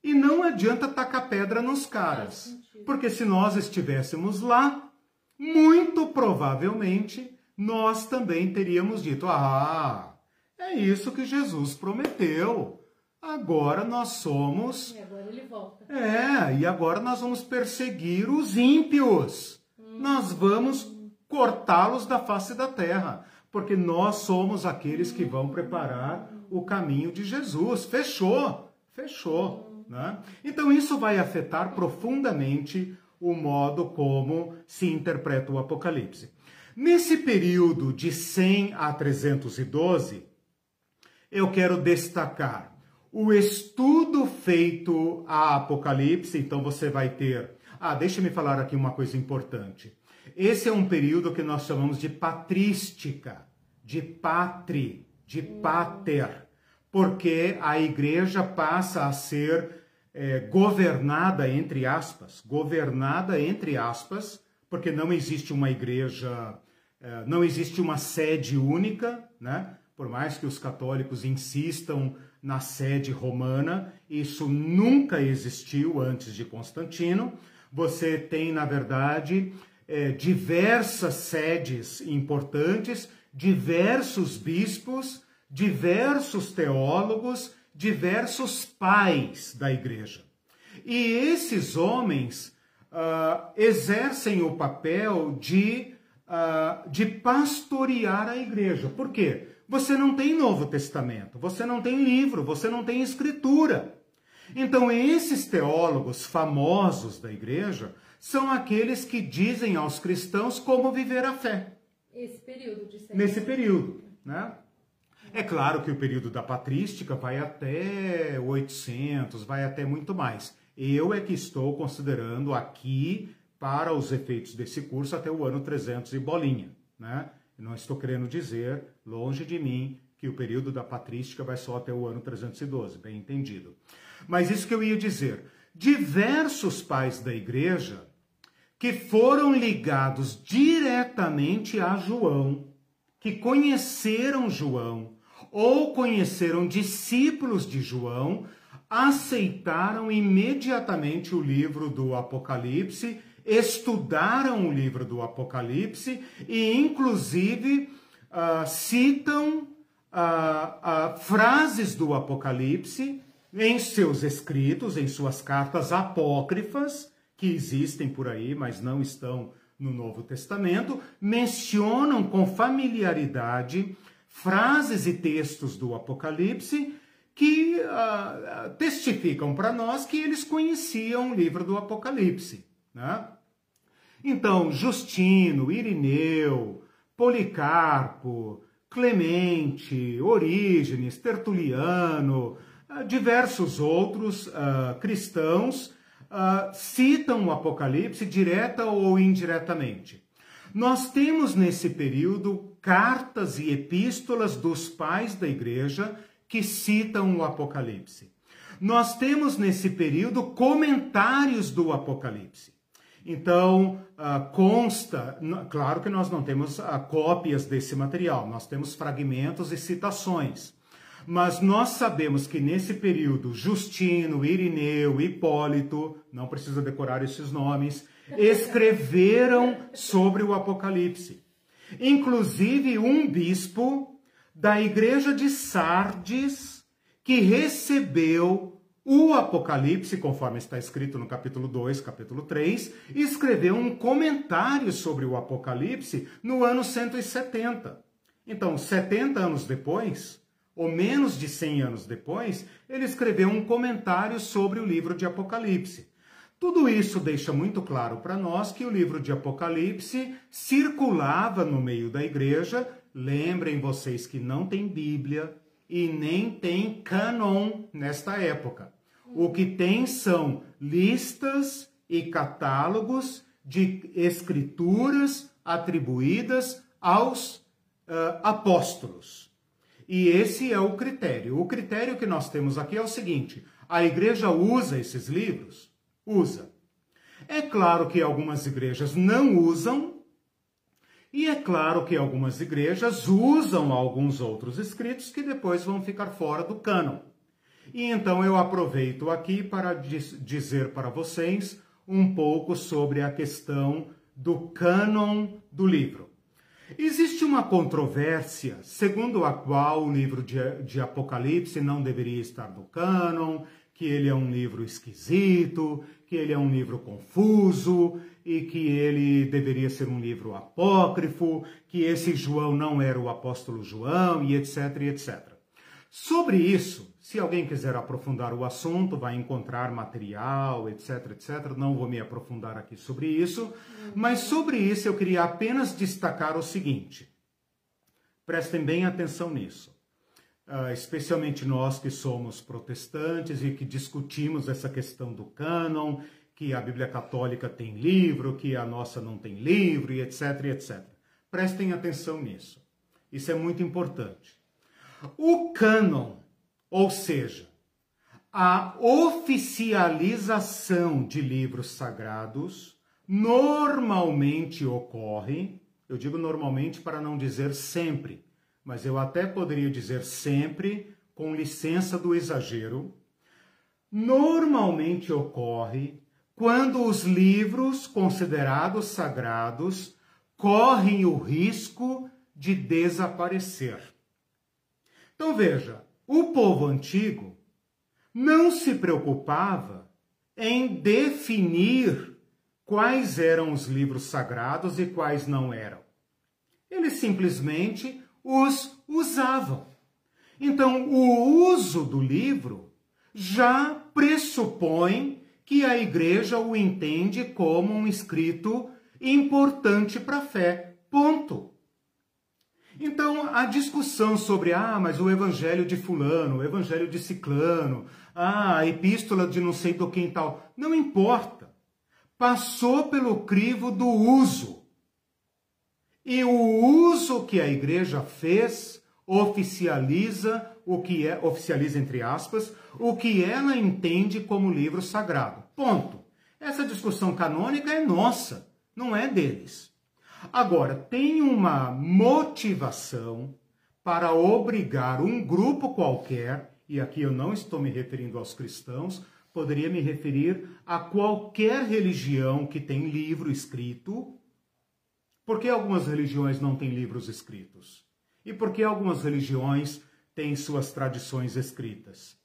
E não adianta tacar pedra nos caras, porque se nós estivéssemos lá, muito provavelmente nós também teríamos dito: ah, é isso que Jesus prometeu. Agora nós somos. E agora ele volta. É, e agora nós vamos perseguir os ímpios. Hum. Nós vamos cortá-los da face da terra. Porque nós somos aqueles que vão preparar o caminho de Jesus. Fechou, fechou. Né? Então isso vai afetar profundamente o modo como se interpreta o Apocalipse. Nesse período de 100 a 312, eu quero destacar o estudo feito a Apocalipse, então você vai ter. Ah, deixa-me falar aqui uma coisa importante. Esse é um período que nós chamamos de patrística, de patri, de pater, porque a igreja passa a ser é, governada, entre aspas, governada, entre aspas, porque não existe uma igreja, é, não existe uma sede única, né? Por mais que os católicos insistam na sede romana, isso nunca existiu antes de Constantino. Você tem, na verdade, é, diversas sedes importantes, diversos bispos, diversos teólogos, diversos pais da igreja. E esses homens uh, exercem o papel de, uh, de pastorear a igreja. Por quê? Você não tem Novo Testamento, você não tem livro, você não tem escritura. Então, esses teólogos famosos da igreja são aqueles que dizem aos cristãos como viver a fé. Esse período de Nesse período, né? É claro que o período da patrística vai até 800, vai até muito mais. Eu é que estou considerando aqui, para os efeitos desse curso, até o ano 300 e bolinha. Né? Não estou querendo dizer, longe de mim, que o período da patrística vai só até o ano 312, bem entendido. Mas isso que eu ia dizer. Diversos pais da igreja que foram ligados diretamente a João, que conheceram João ou conheceram discípulos de João, aceitaram imediatamente o livro do Apocalipse, estudaram o livro do Apocalipse e, inclusive, uh, citam uh, uh, frases do Apocalipse em seus escritos, em suas cartas apócrifas, que existem por aí, mas não estão no Novo Testamento, mencionam com familiaridade frases e textos do Apocalipse que uh, testificam para nós que eles conheciam o livro do Apocalipse. Né? Então, Justino, Irineu, Policarpo, Clemente, Orígenes, Tertuliano, uh, diversos outros uh, cristãos citam o Apocalipse direta ou indiretamente. Nós temos nesse período cartas e epístolas dos pais da igreja que citam o Apocalipse. Nós temos nesse período comentários do Apocalipse. Então, uh, consta, claro que nós não temos uh, cópias desse material, nós temos fragmentos e citações. Mas nós sabemos que nesse período, Justino, Irineu, Hipólito, não precisa decorar esses nomes, [LAUGHS] escreveram sobre o Apocalipse. Inclusive, um bispo da igreja de Sardes, que recebeu o Apocalipse, conforme está escrito no capítulo 2, capítulo 3, e escreveu um comentário sobre o Apocalipse no ano 170. Então, 70 anos depois, ou menos de 100 anos depois, ele escreveu um comentário sobre o livro de Apocalipse. Tudo isso deixa muito claro para nós que o livro de Apocalipse circulava no meio da igreja Lembrem vocês que não tem Bíblia e nem tem canon nesta época. O que tem são listas e catálogos de escrituras atribuídas aos uh, apóstolos. E esse é o critério. O critério que nós temos aqui é o seguinte: a igreja usa esses livros? Usa. É claro que algumas igrejas não usam e é claro que algumas igrejas usam alguns outros escritos que depois vão ficar fora do cânon. E então eu aproveito aqui para dizer para vocês um pouco sobre a questão do cânon do livro. Existe uma controvérsia segundo a qual o livro de, de Apocalipse não deveria estar no cânon, que ele é um livro esquisito, que ele é um livro confuso e que ele deveria ser um livro apócrifo, que esse João não era o apóstolo João e etc e etc. Sobre isso, Se alguém quiser aprofundar o assunto, vai encontrar material, etc, etc. Não vou me aprofundar aqui sobre isso, mas sobre isso eu queria apenas destacar o seguinte. Prestem bem atenção nisso. Uh, especialmente nós que somos protestantes e que discutimos essa questão do cânon, que a Bíblia Católica tem livro, que a nossa não tem livro, e etc, etc. Prestem atenção nisso. Isso é muito importante. O cânon, ou seja, a oficialização de livros sagrados, normalmente ocorre, eu digo normalmente para não dizer sempre, mas eu até poderia dizer sempre, com licença do exagero, normalmente ocorre quando os livros considerados sagrados correm o risco de desaparecer. Então veja, o povo antigo não se preocupava em definir quais eram os livros sagrados e quais não eram. Eles simplesmente os usavam. Então, o uso do livro já pressupõe que a igreja o entende como um escrito importante para a fé. Ponto. Então, a discussão sobre, ah, mas o evangelho de fulano, o evangelho de ciclano, ah, a epístola de não sei do quem tal, não importa. Passou pelo crivo do uso. E o uso que a igreja fez oficializa o que é, oficializa entre aspas, o que ela entende como livro sagrado. Ponto. Essa discussão canônica é nossa, não é deles. Agora, tem uma motivação para obrigar um grupo qualquer, e aqui eu não estou me referindo aos cristãos, poderia me referir a qualquer religião que tem livro escrito. Por que algumas religiões não têm livros escritos? E por que algumas religiões têm suas tradições escritas?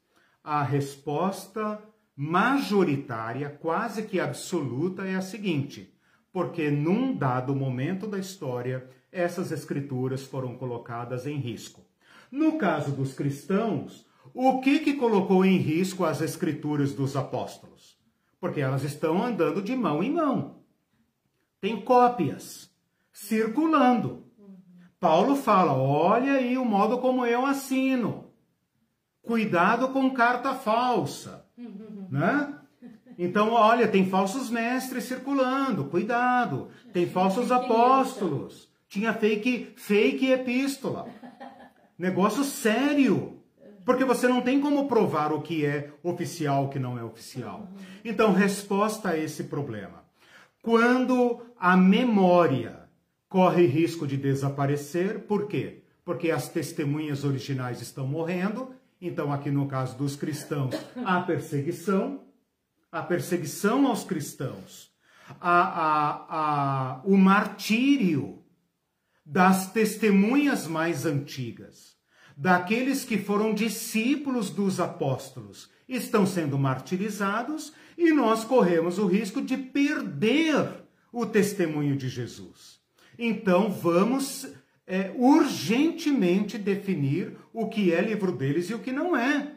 A resposta majoritária, quase que absoluta, é a seguinte: porque num dado momento da história, essas escrituras foram colocadas em risco. No caso dos cristãos, o que, que colocou em risco as escrituras dos apóstolos? Porque elas estão andando de mão em mão. Tem cópias circulando. Paulo fala: olha aí o modo como eu assino. Cuidado com carta falsa. [LAUGHS] Né? Então, olha, tem falsos mestres circulando, cuidado. Tem falsos apóstolos. Tinha fake, fake epístola. Negócio sério. Porque você não tem como provar o que é oficial, o que não é oficial. Então, resposta a esse problema. Quando a memória corre risco de desaparecer, por quê? Porque as testemunhas originais estão morrendo. Então, aqui no caso dos cristãos, há perseguição a perseguição aos cristãos, a, a, a, o martírio das testemunhas mais antigas, daqueles que foram discípulos dos apóstolos, estão sendo martirizados e nós corremos o risco de perder o testemunho de Jesus. Então vamos é, urgentemente definir o que é livro deles e o que não é.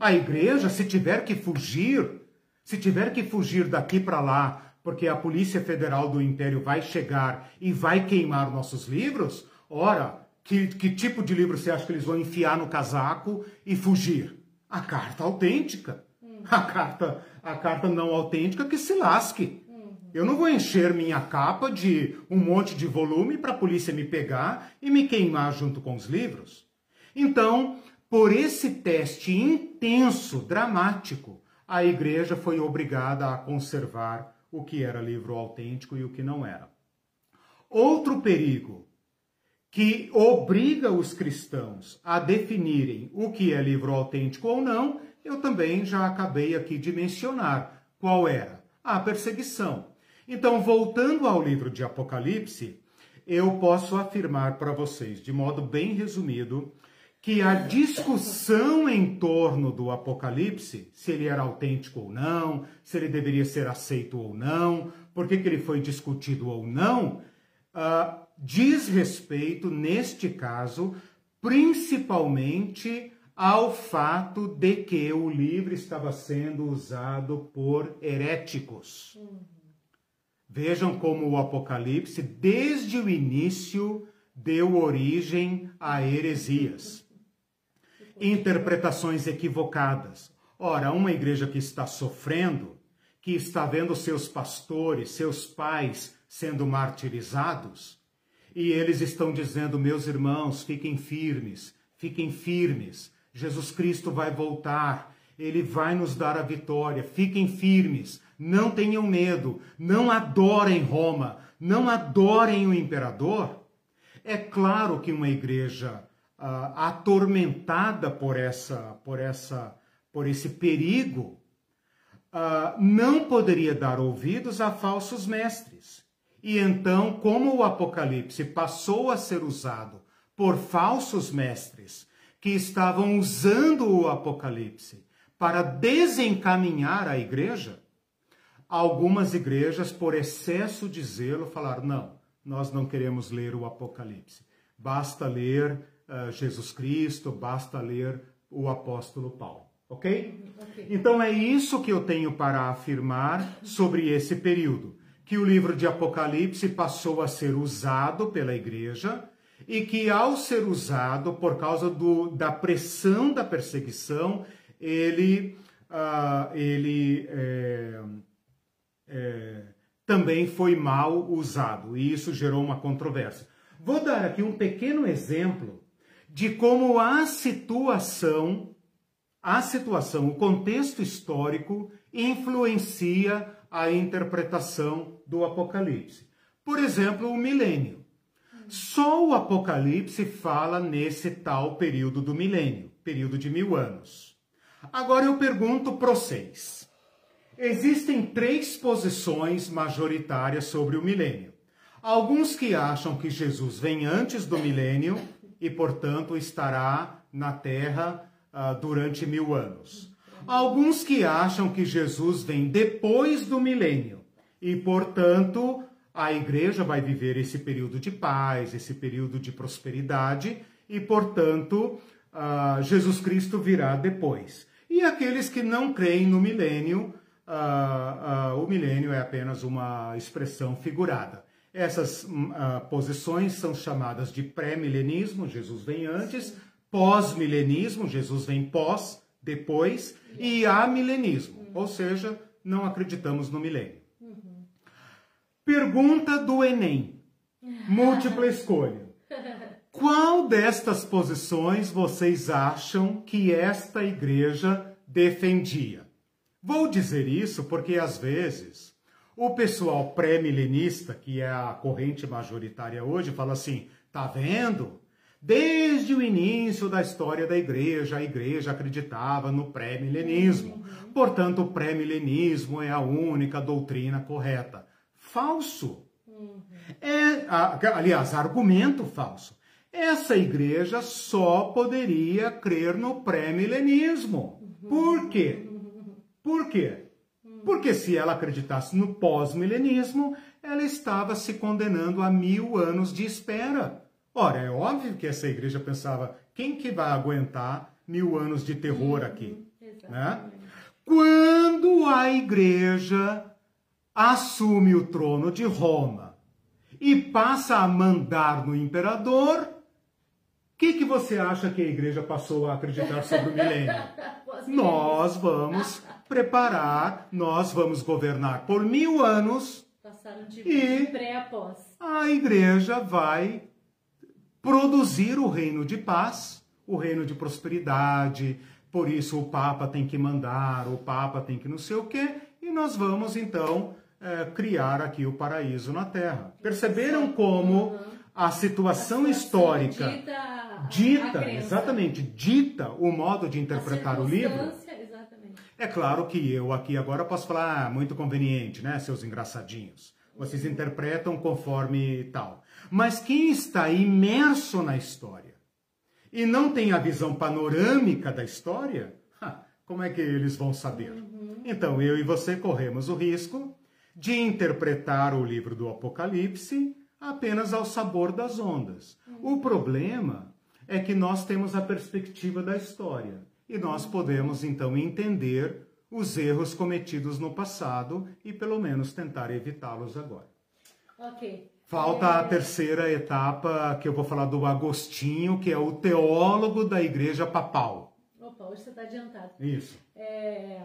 A igreja, se tiver que fugir, se tiver que fugir daqui para lá, porque a Polícia Federal do Império vai chegar e vai queimar nossos livros, ora, que, que tipo de livro você acha que eles vão enfiar no casaco e fugir? A carta autêntica. A carta, a carta não autêntica que se lasque. Eu não vou encher minha capa de um monte de volume para a polícia me pegar e me queimar junto com os livros. Então, por esse teste intenso, dramático, a igreja foi obrigada a conservar o que era livro autêntico e o que não era. Outro perigo que obriga os cristãos a definirem o que é livro autêntico ou não, eu também já acabei aqui de mencionar. Qual era? A perseguição. Então, voltando ao livro de Apocalipse, eu posso afirmar para vocês, de modo bem resumido, que a discussão em torno do Apocalipse, se ele era autêntico ou não, se ele deveria ser aceito ou não, por que, ele foi discutido ou não, uh, diz respeito, neste caso, principalmente ao fato de que o livro estava sendo usado por heréticos. Vejam como o Apocalipse, desde o início, deu origem a heresias, interpretações equivocadas. Ora, uma igreja que está sofrendo, que está vendo seus pastores, seus pais sendo martirizados, e eles estão dizendo: meus irmãos, fiquem firmes, fiquem firmes. Jesus Cristo vai voltar, ele vai nos dar a vitória. Fiquem firmes, não tenham medo, não adorem Roma, não adorem o imperador. É claro que uma igreja uh, atormentada por essa, por essa, por esse perigo, uh, não poderia dar ouvidos a falsos mestres. E então, como o Apocalipse passou a ser usado por falsos mestres que estavam usando o Apocalipse para desencaminhar a igreja, algumas igrejas, por excesso de zelo, falaram: não, nós não queremos ler o Apocalipse. Basta ler uh, Jesus Cristo, basta ler o apóstolo Paulo. Okay? ok? Então é isso que eu tenho para afirmar sobre esse período que o livro de Apocalipse passou a ser usado pela igreja e que, ao ser usado, por causa do, da pressão da perseguição, ele, uh, ele é, é, também foi mal usado e isso gerou uma controvérsia. Vou dar aqui um pequeno exemplo de como a situação, a situação, o contexto histórico influencia a interpretação do Apocalipse. Por exemplo, o milênio. Só o Apocalipse fala nesse tal período do milênio, período de mil anos. Agora eu pergunto para vocês: existem três posições majoritárias sobre o milênio. Alguns que acham que Jesus vem antes do milênio e, portanto, estará na terra uh, durante mil anos. Alguns que acham que Jesus vem depois do milênio e, portanto, a igreja vai viver esse período de paz, esse período de prosperidade e, portanto, uh, Jesus Cristo virá depois. E aqueles que não creem no milênio, uh, o milênio é apenas uma expressão figurada. Essas posições são chamadas de pré-milenismo, Jesus vem antes, pós-milenismo, Jesus vem pós, depois, e amilenismo, ou seja, não acreditamos no milênio. Pergunta do Enem. [LAUGHS] Múltipla escolha. Qual destas posições vocês acham que esta igreja defendia? Vou dizer isso porque às vezes o pessoal pré-milenista, que é a corrente majoritária hoje, fala assim: tá vendo? Desde o início da história da igreja, a igreja acreditava no pré-milenismo. Uhum. Portanto, o pré-milenismo é a única doutrina correta. Falso. Uhum. É, aliás, argumento falso. Essa igreja só poderia crer no pré-milenismo. Uhum. Por quê? Por quê? Porque se ela acreditasse no pós-milenismo, ela estava se condenando a mil anos de espera. Ora, é óbvio que essa igreja pensava: quem que vai aguentar mil anos de terror uhum, aqui? Né? Quando a igreja assume o trono de Roma e passa a mandar no imperador, o que, que você acha que a igreja passou a acreditar sobre o milênio? [LAUGHS] nós vamos preparar, nós vamos governar por mil anos. Passaram de e pré a igreja vai produzir o reino de paz, o reino de prosperidade. Por isso o Papa tem que mandar, o Papa tem que não sei o quê, e nós vamos então é, criar aqui o paraíso na Terra. Perceberam como a situação, a situação histórica dita, dita exatamente, dita o modo de interpretar o livro? Exatamente. É claro que eu aqui agora posso falar, ah, muito conveniente, né, seus engraçadinhos. Vocês interpretam conforme tal. Mas quem está imerso na história e não tem a visão panorâmica da história, como é que eles vão saber? Uhum. Então eu e você corremos o risco de interpretar o livro do Apocalipse apenas ao sabor das ondas. Uhum. O problema é que nós temos a perspectiva da história e nós podemos então entender os erros cometidos no passado e pelo menos tentar evitá-los agora. Ok. Falta É, a terceira etapa que eu vou falar do Agostinho, que é o teólogo da Igreja Papal. Opa, hoje você está adiantado. Isso. É,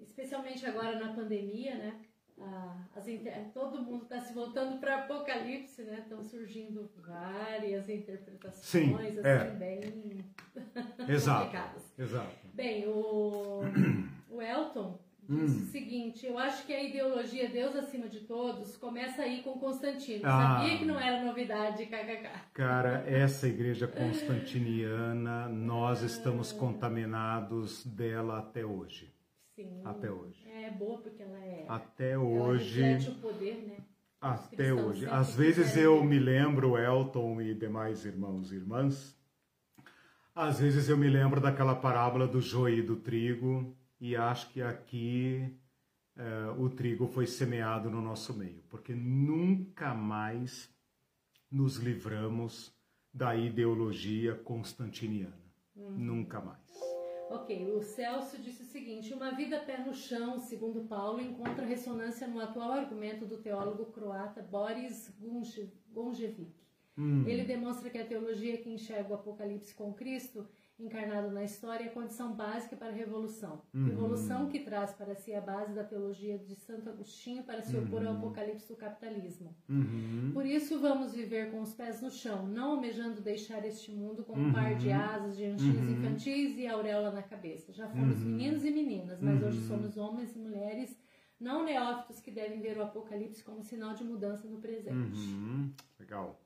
especialmente agora na pandemia, né? Ah, as inter- Todo mundo está se voltando para Apocalipse, né? Estão surgindo várias interpretações Sim, assim, é. bem [LAUGHS] Exato. complicadas. Exato. Bem, o, [CLEARS THROAT] o Elton Hum. disse o seguinte: eu acho que a ideologia Deus acima de todos começa aí com Constantino. Ah. Sabia que não era novidade, kkk. Cara, [LAUGHS] essa igreja constantiniana, nós estamos contaminados dela até hoje. Sim. Até hoje. É boa porque ela é. Até ela hoje. o poder, né? Até hoje. Às vezes eu ver. me lembro, Elton e demais irmãos e irmãs, às vezes eu me lembro daquela parábola do joio e do trigo, e acho que aqui eh, o trigo foi semeado no nosso meio, porque nunca mais nos livramos da ideologia constantiniana. Uhum. Nunca mais. Ok, o Celso disse o seguinte: uma vida pé no chão, segundo Paulo, encontra ressonância no atual argumento do teólogo croata Boris Gonjevic. Hum, Ele demonstra que a teologia que enxerga o Apocalipse com Cristo encarnado na história é a condição básica para a revolução. Uhum. Revolução que traz para si a base da teologia de Santo Agostinho para se opor ao Apocalipse do capitalismo. uhum, Por isso vamos viver com os pés no chão, não almejando deixar este mundo com um Uhum. par de asas de anchinhos Uhum. infantis e auréola na cabeça. Já fomos Uhum. meninos e meninas, mas hoje Uhum. somos homens e mulheres não neófitos que devem ver o Apocalipse como sinal de mudança no presente. uhum. Legal.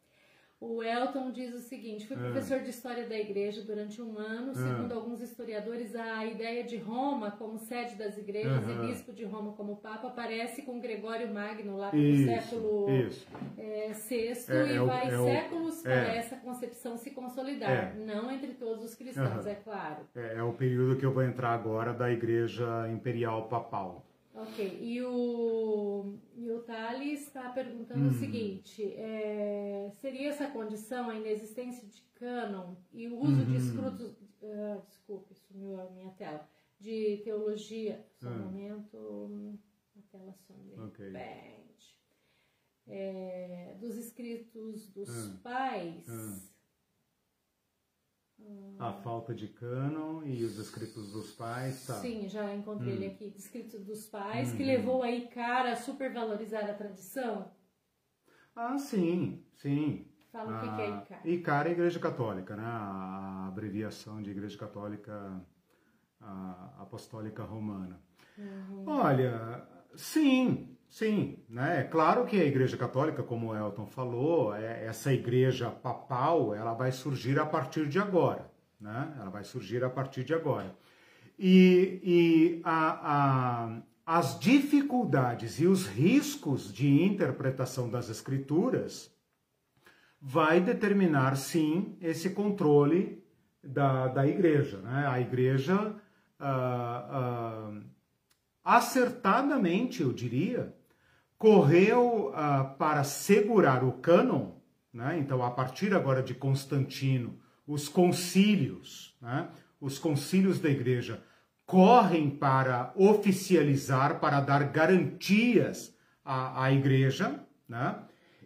O Elton diz o seguinte: fui Ah. professor de história da igreja durante um ano. Segundo alguns historiadores, a ideia de Roma como sede das igrejas Aham. e bispo de Roma como papa aparece com Gregório Magno lá pelo Isso, século isso. é, sexto É, e é vai é o- séculos é. para essa concepção se consolidar. É. Não entre todos os cristãos, Aham. é claro. É, é o período que eu vou entrar agora da Igreja Imperial Papal. Ok, e o, e o Thales está perguntando Hum. o seguinte: é, seria essa condição a inexistência de cânon e o uso de Uhum. escrutos. ah, desculpe, sumiu a minha tela. De teologia. Só um Ah. momento. A tela sumiu. Ok. Repente. É, dos escritos dos Ah. pais. Ah. A falta de cânon e os escritos dos pais, tá? Sim, já encontrei Hum. ele aqui. Escritos dos pais, que Uhum. levou aí cara a supervalorizar a tradição. Ah, sim, sim. Fala o que, é Ah, ICAR. ICAR é Igreja Católica, né? A abreviação de Igreja Católica Apostólica Romana. Uhum. Olha, sim, sim, né? É claro que a Igreja Católica, como o Elton falou, é, essa Igreja Papal, ela vai surgir a partir de agora, né? Ela vai surgir a partir de agora. E, e a- a- as dificuldades e os riscos de interpretação das Escrituras vai determinar, sim, esse controle da, da igreja. Né? A igreja, ah, ah, acertadamente, eu diria, correu ah, para segurar o cânon, né? então, a partir agora de Constantino, os concílios, né? os concílios da igreja correm para oficializar, para dar garantias à, à igreja, né?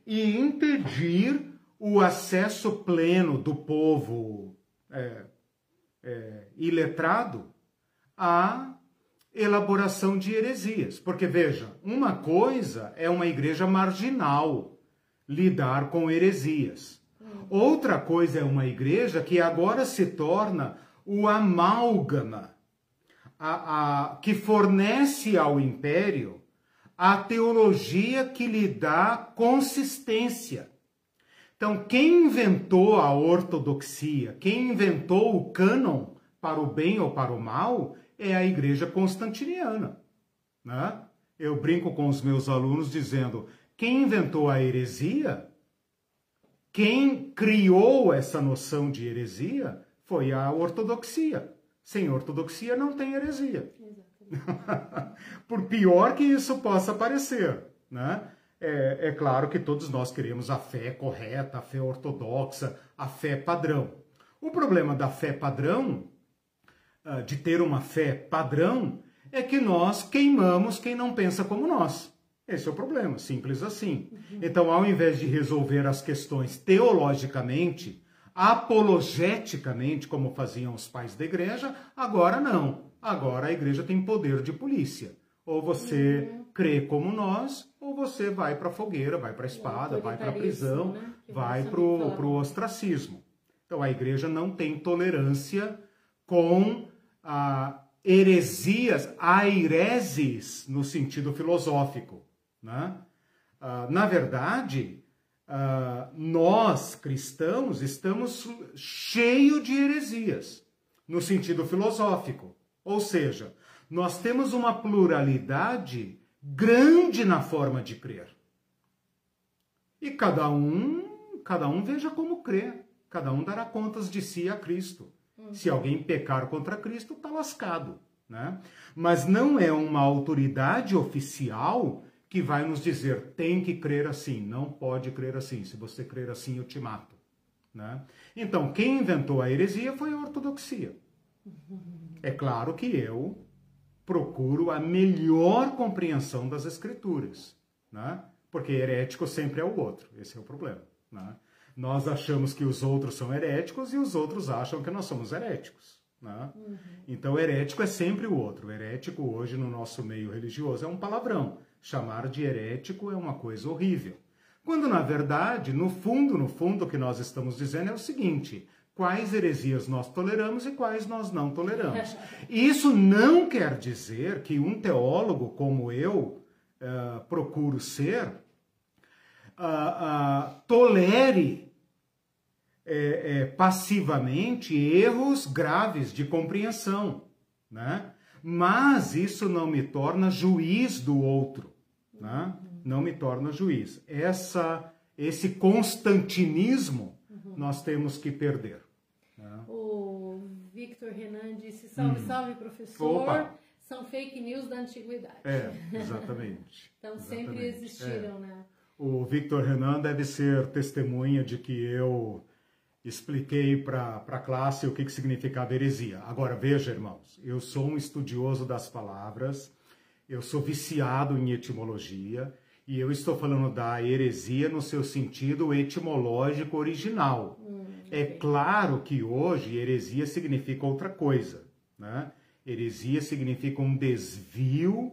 e impedir o acesso pleno do povo é, é, iletrado à elaboração de heresias. Porque, veja, uma coisa é uma igreja marginal lidar com heresias. Outra coisa é uma igreja que agora se torna o amálgama, a, a, que fornece ao império a teologia que lhe dá consistência. Então, quem inventou a ortodoxia, quem inventou o cânon para o bem ou para o mal, é a igreja constantiniana. Né? Eu brinco com os meus alunos dizendo: quem inventou a heresia, quem criou essa noção de heresia, foi a ortodoxia. Sem ortodoxia não tem heresia. [LAUGHS] Por pior que isso possa parecer, né? É, é, claro que todos nós queremos a fé correta, a fé ortodoxa, a fé padrão. O problema da fé padrão, de ter uma fé padrão, é que nós queimamos quem não pensa como nós. Esse é o problema, simples assim. Uhum. Então, ao invés de resolver as questões teologicamente, apologeticamente, como faziam os pais da igreja, agora não. Agora a igreja tem poder de polícia. Ou você uhum. crê como nós, ou você vai para a fogueira, vai para a espada, vai para a prisão, né? vai para o ostracismo. Então a igreja não tem tolerância com a heresias, aireses no sentido filosófico. Né? Uh, na verdade, uh, nós cristãos estamos cheios de heresias, no sentido filosófico. Ou seja, nós temos uma pluralidade grande na forma de crer. E cada um, cada um veja como crê. Cada um dará contas de si a Cristo. Uhum. Se alguém pecar contra Cristo, está lascado. Né? Mas não é uma autoridade oficial que vai nos dizer tem que crer assim, não pode crer assim. Se você crer assim, eu te mato. Né? Então, quem inventou a heresia foi a ortodoxia. É claro que eu procuro a melhor compreensão das escrituras, né? porque herético sempre é o outro, esse é o problema. Né? Nós achamos que os outros são heréticos e os outros acham que nós somos heréticos. Né? Uhum. Então, herético é sempre o outro. Herético, hoje, no nosso meio religioso, é um palavrão chamar de herético é uma coisa horrível. Quando, na verdade, no fundo, no fundo, o que nós estamos dizendo é o seguinte: quais heresias nós toleramos e quais nós não toleramos. [LAUGHS] Isso não quer dizer que um teólogo como eu uh, procuro ser uh, uh, tolere é, é, passivamente erros graves de compreensão, né? Mas isso não me torna juiz do outro, né? não me torna juiz. Essa, esse constantinismo uhum. nós temos que perder. Né? O Victor Renan disse: salve, hum. salve, professor. Opa. São fake news da antiguidade. É, exatamente. [LAUGHS] então exatamente. sempre existiram, é. né? O Victor Renan deve ser testemunha de que eu expliquei para a classe o que, que significava heresia. Agora, veja, irmãos, eu sou um estudioso das palavras, eu sou viciado em etimologia, e eu estou falando da heresia no seu sentido etimológico original. Hum, é claro que hoje heresia significa outra coisa. Né? Heresia significa um desvio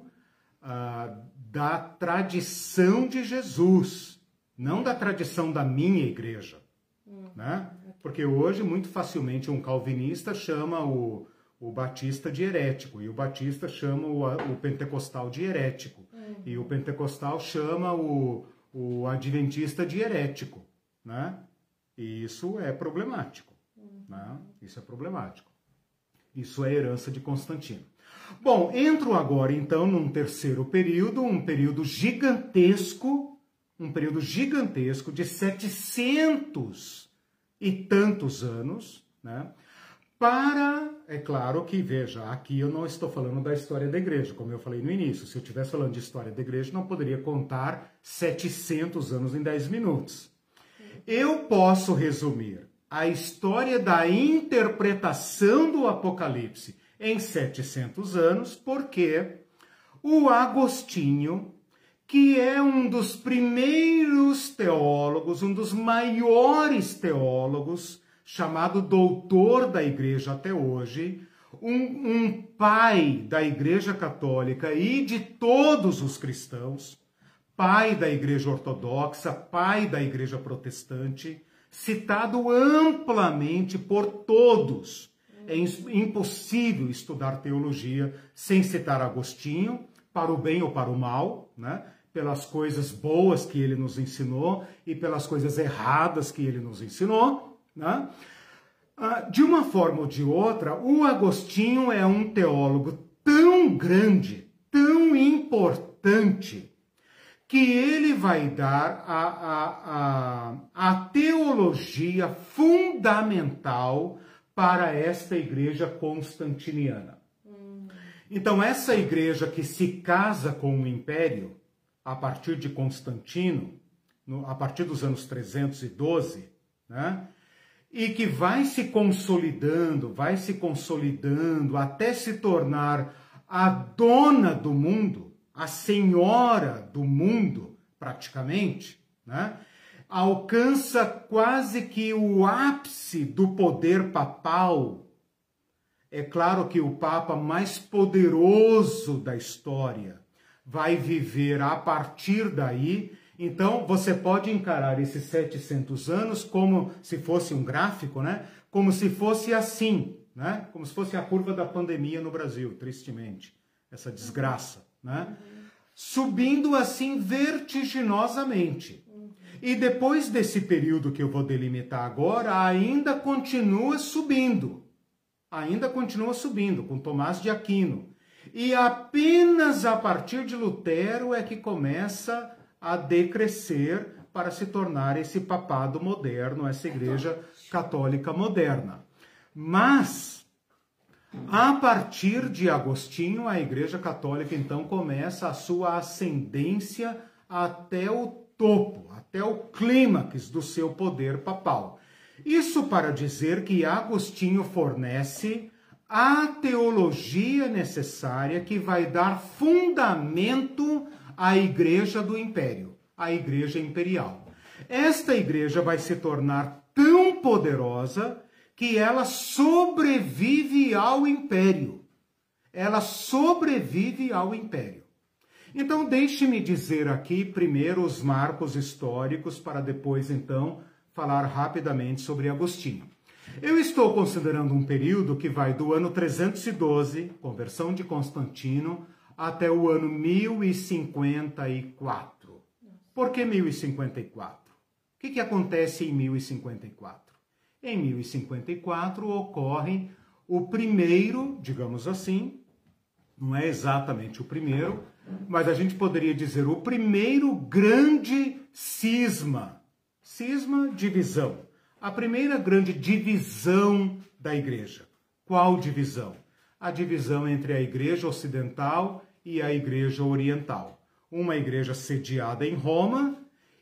ah, da tradição de Jesus, não da tradição da minha igreja. Né? Porque hoje, muito facilmente, um calvinista chama o, o batista de herético, e o batista chama o, o pentecostal de herético, uhum. e o pentecostal chama o, o adventista de herético. Né? E isso é problemático. Uhum. Né? Isso é problemático. Isso é herança de Constantino. Bom, entro agora então num terceiro período, um período gigantesco, um período gigantesco de 700 e tantos anos, né? Para, é claro que, veja, aqui eu não estou falando da história da igreja, como eu falei no início. Se eu estivesse falando de história da igreja, não poderia contar 700 anos em 10 minutos. Eu posso resumir a história da interpretação do Apocalipse em 700 anos, porque o Agostinho que é um dos primeiros teólogos, um dos maiores teólogos, chamado doutor da igreja até hoje, um, um, pai da igreja católica e de todos os cristãos, pai da igreja ortodoxa, pai da igreja protestante, citado amplamente por todos. É impossível estudar teologia sem citar Agostinho, para o bem ou para o mal, né? Pelas coisas boas que ele nos ensinou e pelas coisas erradas que ele nos ensinou. Né? Ah, de uma forma ou de outra, o Agostinho é um teólogo tão grande, tão importante, que ele vai dar a, a, a, a teologia fundamental para esta igreja constantiniana. Hum. Então, essa igreja que se casa com o império, a partir de Constantino, no, a partir dos anos 312, né? e que vai se consolidando, vai se consolidando até se tornar a dona do mundo, a senhora do mundo, praticamente, né? alcança quase que o ápice do poder papal. É claro que o Papa mais poderoso da história vai viver a partir daí então, você pode encarar esses 700 anos como se fosse um gráfico, né? Como se fosse assim, né? Como se fosse a curva da pandemia no Brasil, tristemente, essa desgraça, né? Subindo assim vertiginosamente. E depois desse período que eu vou delimitar agora, ainda continua subindo. Ainda continua subindo com Tomás de Aquino. E apenas a partir de Lutero é que começa a decrescer para se tornar esse papado moderno, essa igreja católica moderna. Mas, a partir de Agostinho, a igreja católica então começa a sua ascendência até o topo, até o clímax do seu poder papal. Isso para dizer que Agostinho fornece a teologia necessária que vai dar fundamento a igreja do império, a igreja imperial. Esta igreja vai se tornar tão poderosa que ela sobrevive ao império. Ela sobrevive ao império. Então, deixe-me dizer aqui primeiro os marcos históricos para depois, então, falar rapidamente sobre Agostinho. Eu estou considerando um período que vai do ano 312, conversão de Constantino, até o ano 1054. Por que 1054? O que, que acontece em 1054? Em 1054 ocorre o primeiro, digamos assim, não é exatamente o primeiro, mas a gente poderia dizer o primeiro grande cisma. Cisma, divisão. A primeira grande divisão da igreja. Qual divisão? A divisão entre a igreja ocidental e a Igreja Oriental. Uma igreja sediada em Roma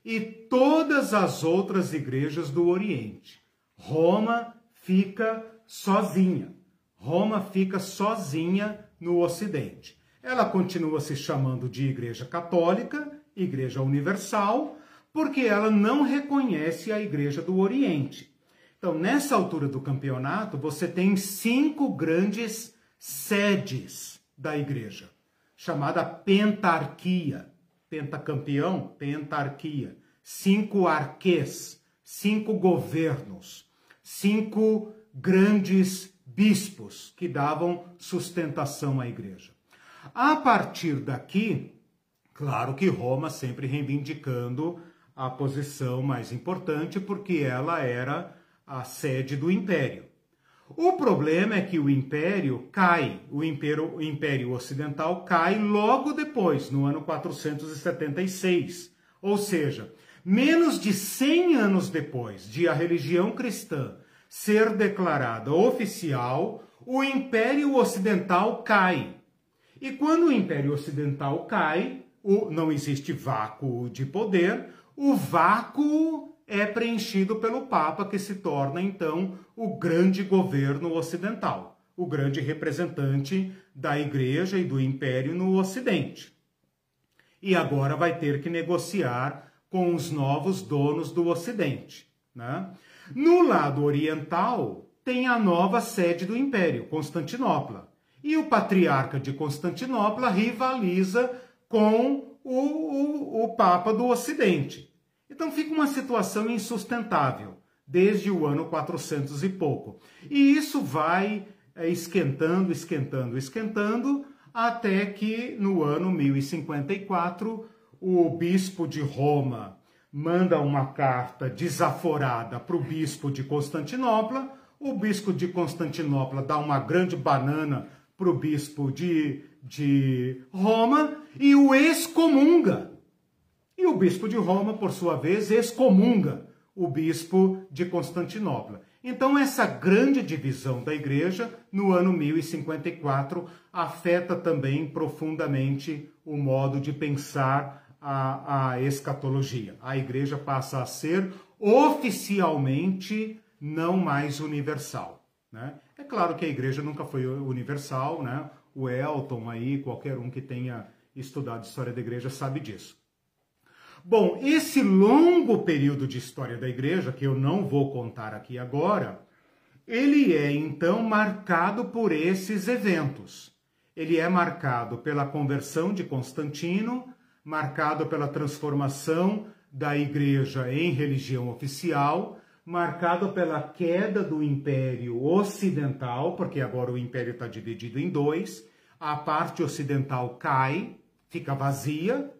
e todas as outras igrejas do Oriente. Roma fica sozinha. Roma fica sozinha no Ocidente. Ela continua se chamando de Igreja Católica, Igreja Universal, porque ela não reconhece a Igreja do Oriente. Então, nessa altura do campeonato, você tem cinco grandes sedes da Igreja chamada pentarquia. Pentacampeão, pentarquia. Cinco arquês, cinco governos, cinco grandes bispos que davam sustentação à igreja. A partir daqui, claro que Roma sempre reivindicando a posição mais importante, porque ela era a sede do império. O problema é que o império cai, o império, o império ocidental cai logo depois, no ano 476. Ou seja, menos de 100 anos depois de a religião cristã ser declarada oficial, o império ocidental cai. E quando o império ocidental cai, o, não existe vácuo de poder, o vácuo é preenchido pelo Papa, que se torna então o grande governo ocidental, o grande representante da Igreja e do Império no Ocidente. E agora vai ter que negociar com os novos donos do Ocidente. Né? No lado oriental, tem a nova sede do Império, Constantinopla. E o patriarca de Constantinopla rivaliza com o, o, o Papa do Ocidente. Então fica uma situação insustentável desde o ano 400 e pouco. E isso vai é, esquentando, esquentando, esquentando, até que no ano 1054 o bispo de Roma manda uma carta desaforada para o bispo de Constantinopla. O bispo de Constantinopla dá uma grande banana para o bispo de, de Roma e o excomunga. E o bispo de Roma, por sua vez, excomunga o bispo de Constantinopla. Então, essa grande divisão da igreja, no ano 1054, afeta também profundamente o modo de pensar a, a escatologia. A igreja passa a ser oficialmente não mais universal. Né? É claro que a igreja nunca foi universal, né? O Elton aí, qualquer um que tenha estudado história da igreja sabe disso. Bom, esse longo período de história da igreja, que eu não vou contar aqui agora, ele é então marcado por esses eventos. Ele é marcado pela conversão de Constantino, marcado pela transformação da igreja em religião oficial, marcado pela queda do Império Ocidental, porque agora o Império está dividido em dois, a parte ocidental cai, fica vazia,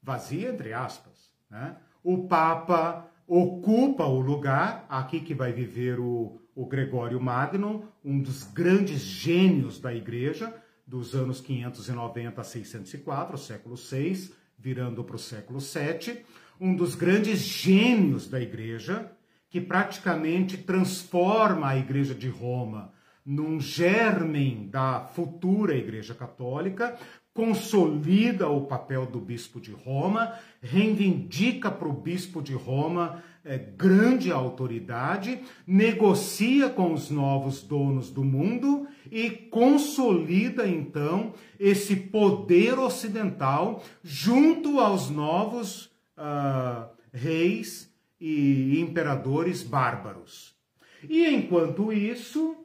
vazia entre aspas. Né? O Papa ocupa o lugar, aqui que vai viver o, o Gregório Magno, um dos grandes gênios da Igreja, dos anos 590 a 604, século VI, virando para o século VII, um dos grandes gênios da Igreja, que praticamente transforma a Igreja de Roma num germen da futura Igreja Católica, consolida o papel do bispo de Roma, reivindica para o bispo de Roma é, grande autoridade, negocia com os novos donos do mundo e consolida então esse poder ocidental junto aos novos uh, reis e imperadores bárbaros. E enquanto isso,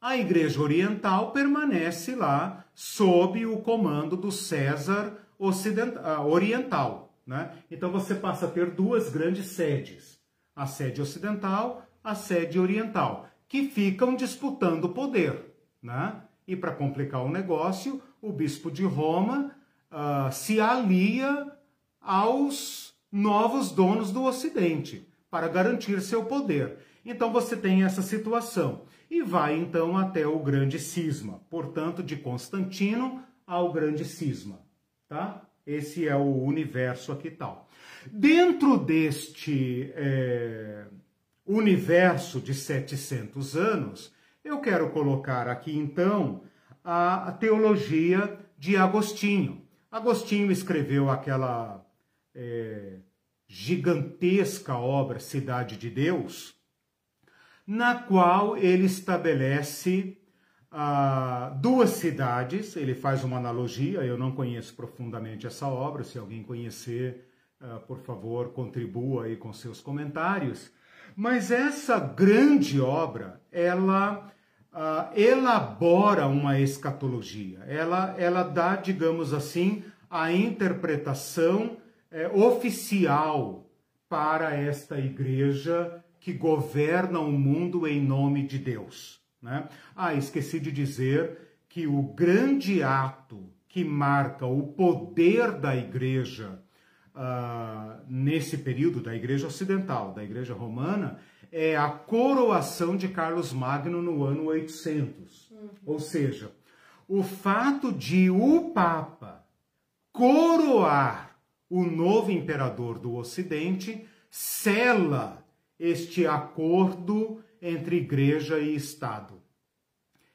a Igreja Oriental permanece lá sob o comando do César Ocidental, Oriental. Né? Então você passa a ter duas grandes sedes, a sede ocidental, a sede oriental, que ficam disputando poder. Né? E para complicar o negócio, o bispo de Roma uh, se alia aos novos donos do Ocidente para garantir seu poder. Então você tem essa situação e vai então até o grande cisma, portanto de Constantino ao grande cisma, tá? Esse é o universo aqui tal. Dentro deste é, universo de 700 anos, eu quero colocar aqui então a, a teologia de Agostinho. Agostinho escreveu aquela é, gigantesca obra Cidade de Deus, na qual ele estabelece ah, duas cidades. Ele faz uma analogia, eu não conheço profundamente essa obra, se alguém conhecer, ah, por favor, contribua aí com seus comentários. Mas essa grande obra, ela ah, elabora uma escatologia, ela, ela dá, digamos assim, a interpretação eh, oficial para esta igreja que governa o mundo em nome de Deus. Né? Ah, esqueci de dizer que o grande ato que marca o poder da igreja uh, nesse período, da igreja ocidental, da igreja romana, é a coroação de Carlos Magno no ano 800. Uhum. Ou seja, o fato de o Papa coroar o novo imperador do Ocidente cela este acordo entre igreja e Estado,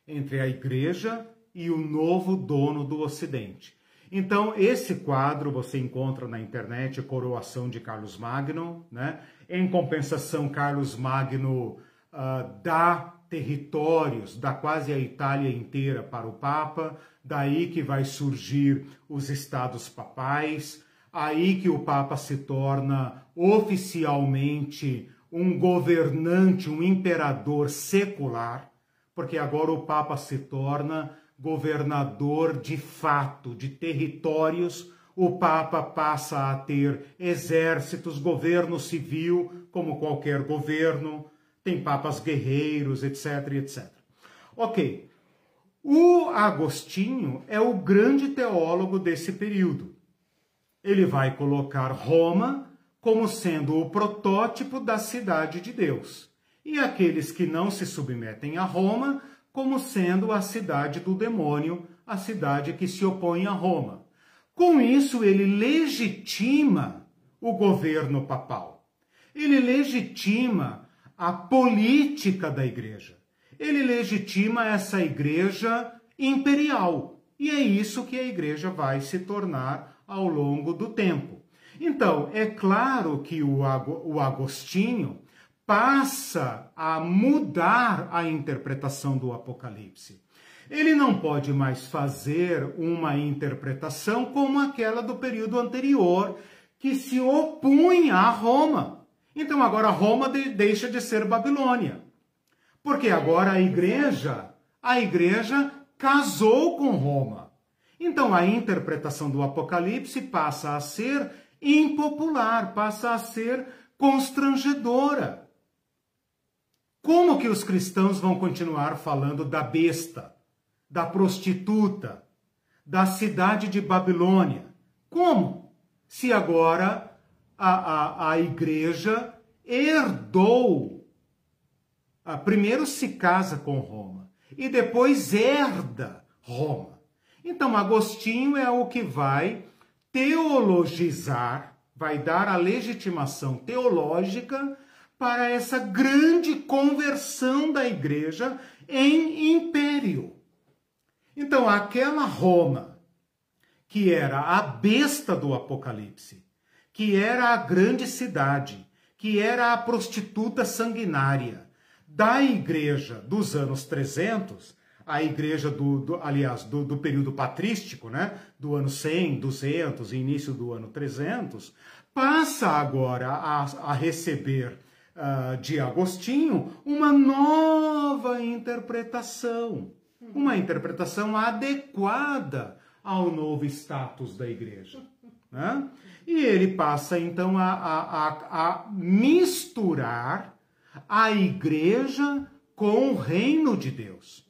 entre a igreja e o novo dono do Ocidente. Então, esse quadro você encontra na internet, Coroação de Carlos Magno. Né? Em compensação, Carlos Magno uh, dá territórios, dá quase a Itália inteira para o Papa, daí que vai surgir os estados papais, aí que o Papa se torna oficialmente um governante, um imperador secular, porque agora o Papa se torna governador de fato de territórios. O Papa passa a ter exércitos, governo civil, como qualquer governo, tem papas guerreiros, etc, etc. Ok. O Agostinho é o grande teólogo desse período. Ele vai colocar Roma como sendo o protótipo da cidade de Deus, e aqueles que não se submetem a Roma como sendo a cidade do demônio, a cidade que se opõe a Roma. Com isso, ele legitima o governo papal. Ele legitima a política da igreja. Ele legitima essa igreja imperial. E é isso que a igreja vai se tornar ao longo do tempo. Então, é claro que o, Agostinho passa a mudar a interpretação do Apocalipse. Ele não pode mais fazer uma interpretação como aquela do período anterior, que se opunha a Roma. Então agora Roma deixa de ser Babilônia. Porque agora a igreja, a igreja casou com Roma. Então a interpretação do Apocalipse passa a ser impopular, passa a ser constrangedora. Como que os cristãos vão continuar falando da besta, da prostituta, da cidade de Babilônia? Como? Se agora a, a, a igreja herdou, primeiro se casa com Roma e depois herda Roma. Então, Agostinho é o que vai teologizar, vai dar a legitimação teológica para essa grande conversão da igreja em império. Então, aquela Roma, que era a besta do Apocalipse, que era a grande cidade, que era a prostituta sanguinária da igreja dos anos 300, a igreja do, do aliás, do, do, período patrístico, né, do ano 100, 200 e início do ano 300, passa agora a, a receber uh, de Agostinho uma nova interpretação, uma interpretação adequada ao novo status da igreja. Né? E ele passa então a, a, a, misturar a igreja com o reino de Deus.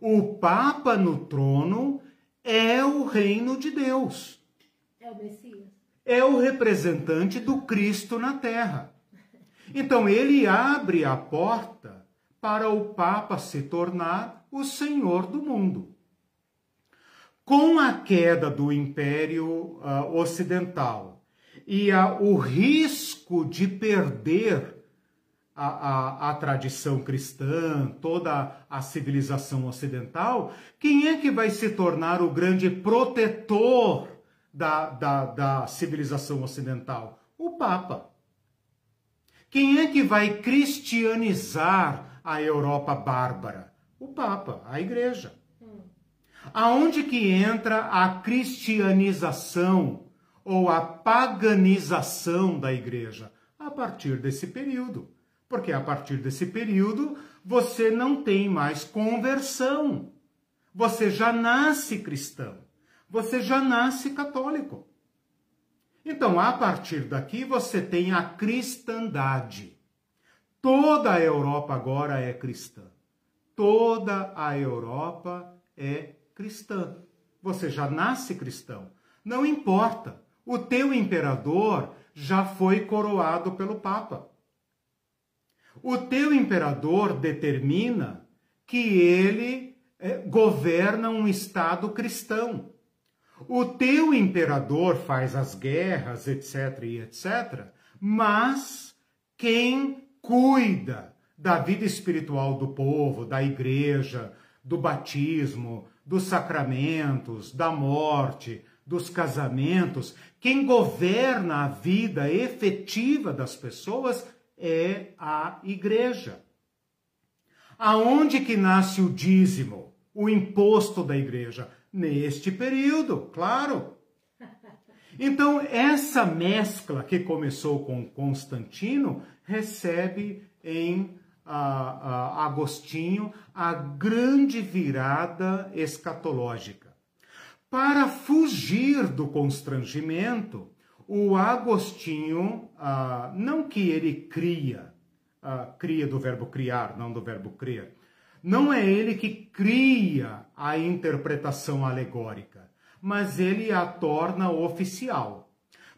O Papa no trono é o reino de Deus. É o Messias. É o representante do Cristo na terra. Então ele abre a porta para o Papa se tornar o Senhor do mundo. Com a queda do Império uh, Ocidental e a, o risco de perder a, a, a, tradição cristã, toda a civilização ocidental, quem é que vai se tornar o grande protetor da, da, da civilização ocidental? O Papa. Quem é que vai cristianizar a Europa bárbara? O Papa, a Igreja. Aonde que entra a cristianização ou a paganização da Igreja? A partir desse período. Porque a partir desse período você não tem mais conversão. Você já nasce cristão. Você já nasce católico. Então, a partir daqui, você tem a cristandade. Toda a Europa agora é cristã. Toda a Europa é cristã. Você já nasce cristão. Não importa. O teu imperador já foi coroado pelo Papa. O teu imperador determina que ele é, governa um Estado cristão. O teu imperador faz as guerras, etc. e etc. Mas quem cuida da vida espiritual do povo, da igreja, do batismo, dos sacramentos, da morte, dos casamentos, quem governa a vida efetiva das pessoas é a igreja. Aonde que nasce o dízimo, o imposto da igreja? neste período, claro. Então, essa mescla que começou com Constantino recebe em Agostinho a grande virada escatológica. Para fugir do constrangimento, o Agostinho, não que ele cria, cria do verbo criar, não do verbo crer, não é ele que cria a interpretação alegórica, mas ele a torna oficial,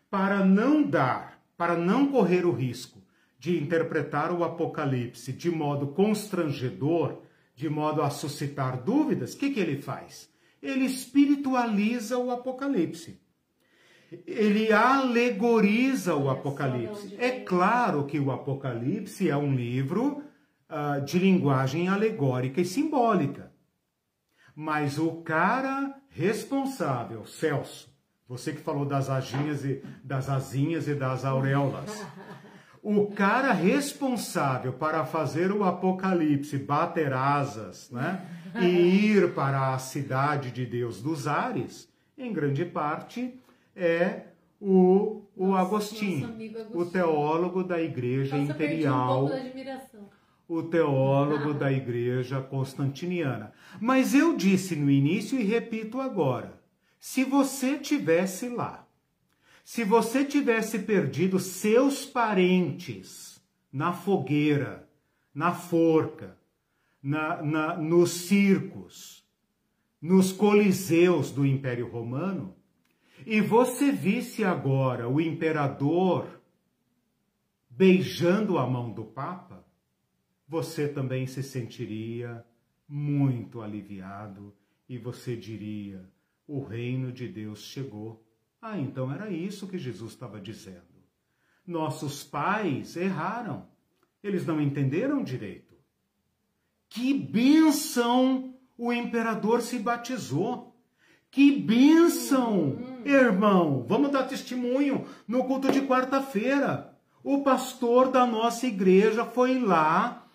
para não dar, para não correr o risco de interpretar o Apocalipse de modo constrangedor, de modo a suscitar dúvidas, o que, que ele faz? Ele espiritualiza o Apocalipse. Ele alegoriza o Apocalipse. É claro que o Apocalipse é um livro uh, de linguagem alegórica e simbólica. Mas o cara responsável, Celso, você que falou das asinhas e das asinhas e das auréolas. o cara responsável para fazer o apocalipse bater asas, né? E ir para a cidade de Deus dos ares, em grande parte é o, o nosso, Agostinho, nosso Agostinho, o teólogo da Igreja Nossa, Imperial. Um o teólogo da Igreja Constantiniana. Mas eu disse no início e repito agora: se você tivesse lá, se você tivesse perdido seus parentes na fogueira, na forca, na, na, nos circos, nos coliseus do Império Romano, e você visse agora o imperador beijando a mão do Papa, você também se sentiria muito aliviado e você diria: o reino de Deus chegou. Ah, então era isso que Jesus estava dizendo. Nossos pais erraram. Eles não entenderam direito. Que bênção o imperador se batizou. Que bênção, irmão. Vamos dar testemunho no culto de quarta-feira. O pastor da nossa igreja foi lá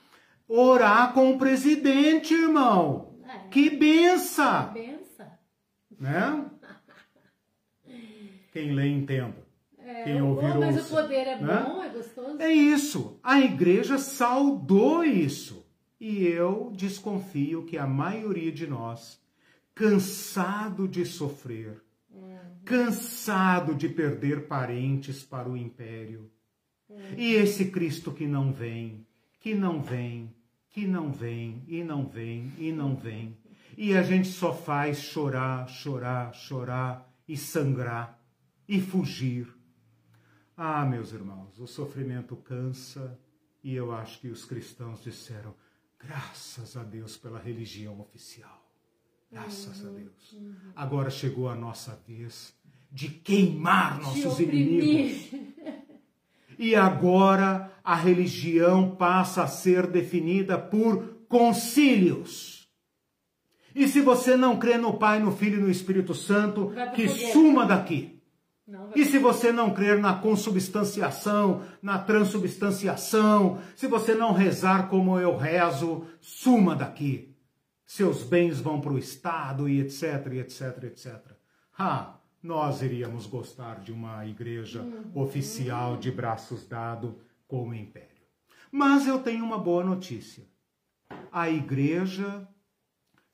orar com o presidente, irmão. É. Que benção. Que benção. Né? Quem lê, entenda. É, Quem ouvir, bom, mas ouça. o poder é né? bom, é gostoso. É isso. A igreja saudou isso. E eu desconfio que a maioria de nós, cansado de sofrer. Cansado de perder parentes para o império, uhum. e esse Cristo que não vem, que não vem, que não vem, e não vem, e não vem. E a gente só faz chorar, chorar, chorar e sangrar e fugir. Ah, meus irmãos, o sofrimento cansa e eu acho que os cristãos disseram: graças a Deus pela religião oficial. Graças uhum, a Deus. Uhum. Agora chegou a nossa vez de queimar nossos inimigos. E agora a religião passa a ser definida por concílios. E se você não crê no Pai, no Filho e no Espírito Santo, que suma daqui. E se você não crer na consubstanciação, na transubstanciação, se você não rezar como eu rezo, suma daqui. Seus bens vão para o Estado e etc, etc, etc. Ah, nós iríamos gostar de uma igreja uhum. oficial de braços dados com o império. Mas eu tenho uma boa notícia. A igreja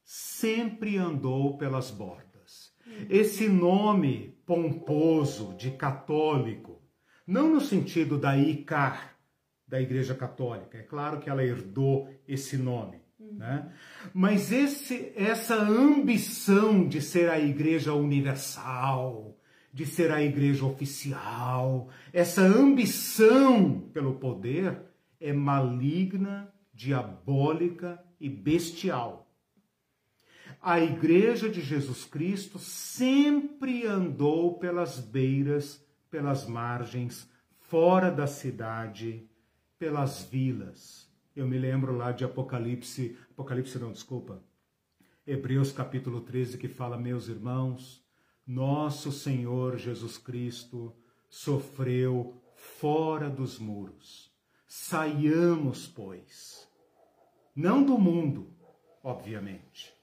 sempre andou pelas bordas. Uhum. Esse nome pomposo de católico, não no sentido da ICAR, da Igreja Católica. É claro que ela herdou esse nome. Né? Mas esse, essa ambição de ser a Igreja universal, de ser a Igreja oficial, essa ambição pelo poder é maligna, diabólica e bestial a Igreja de Jesus Cristo sempre andou pelas beiras, pelas margens, fora da cidade, pelas vilas. Eu me lembro lá de Apocalipse, Apocalipse não, desculpa, Hebreus capítulo 13, que fala, meus irmãos, nosso Senhor Jesus Cristo sofreu fora dos muros. Saiamos, pois, não do mundo, obviamente,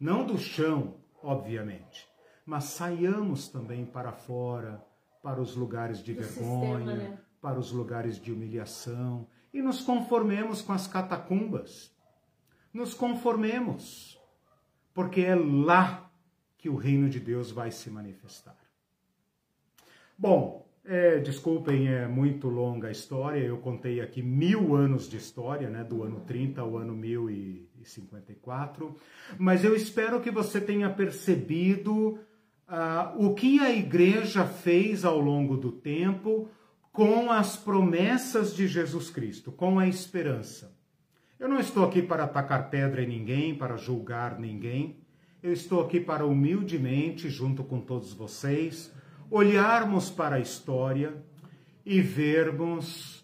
não do chão, obviamente, mas saiamos também para fora, para os lugares de do vergonha, sistema, né? para os lugares de humilhação e nos conformemos com as catacumbas. Nos conformemos, porque é lá que o reino de Deus vai se manifestar. Bom, é, desculpem, é muito longa a história. Eu contei aqui mil anos de história, né, do ano 30 ao ano mil e 54. Mas eu espero que você tenha percebido uh, o que a igreja fez ao longo do tempo com as promessas de Jesus Cristo, com a esperança. Eu não estou aqui para atacar pedra em ninguém, para julgar ninguém. Eu estou aqui para humildemente, junto com todos vocês, olharmos para a história e vermos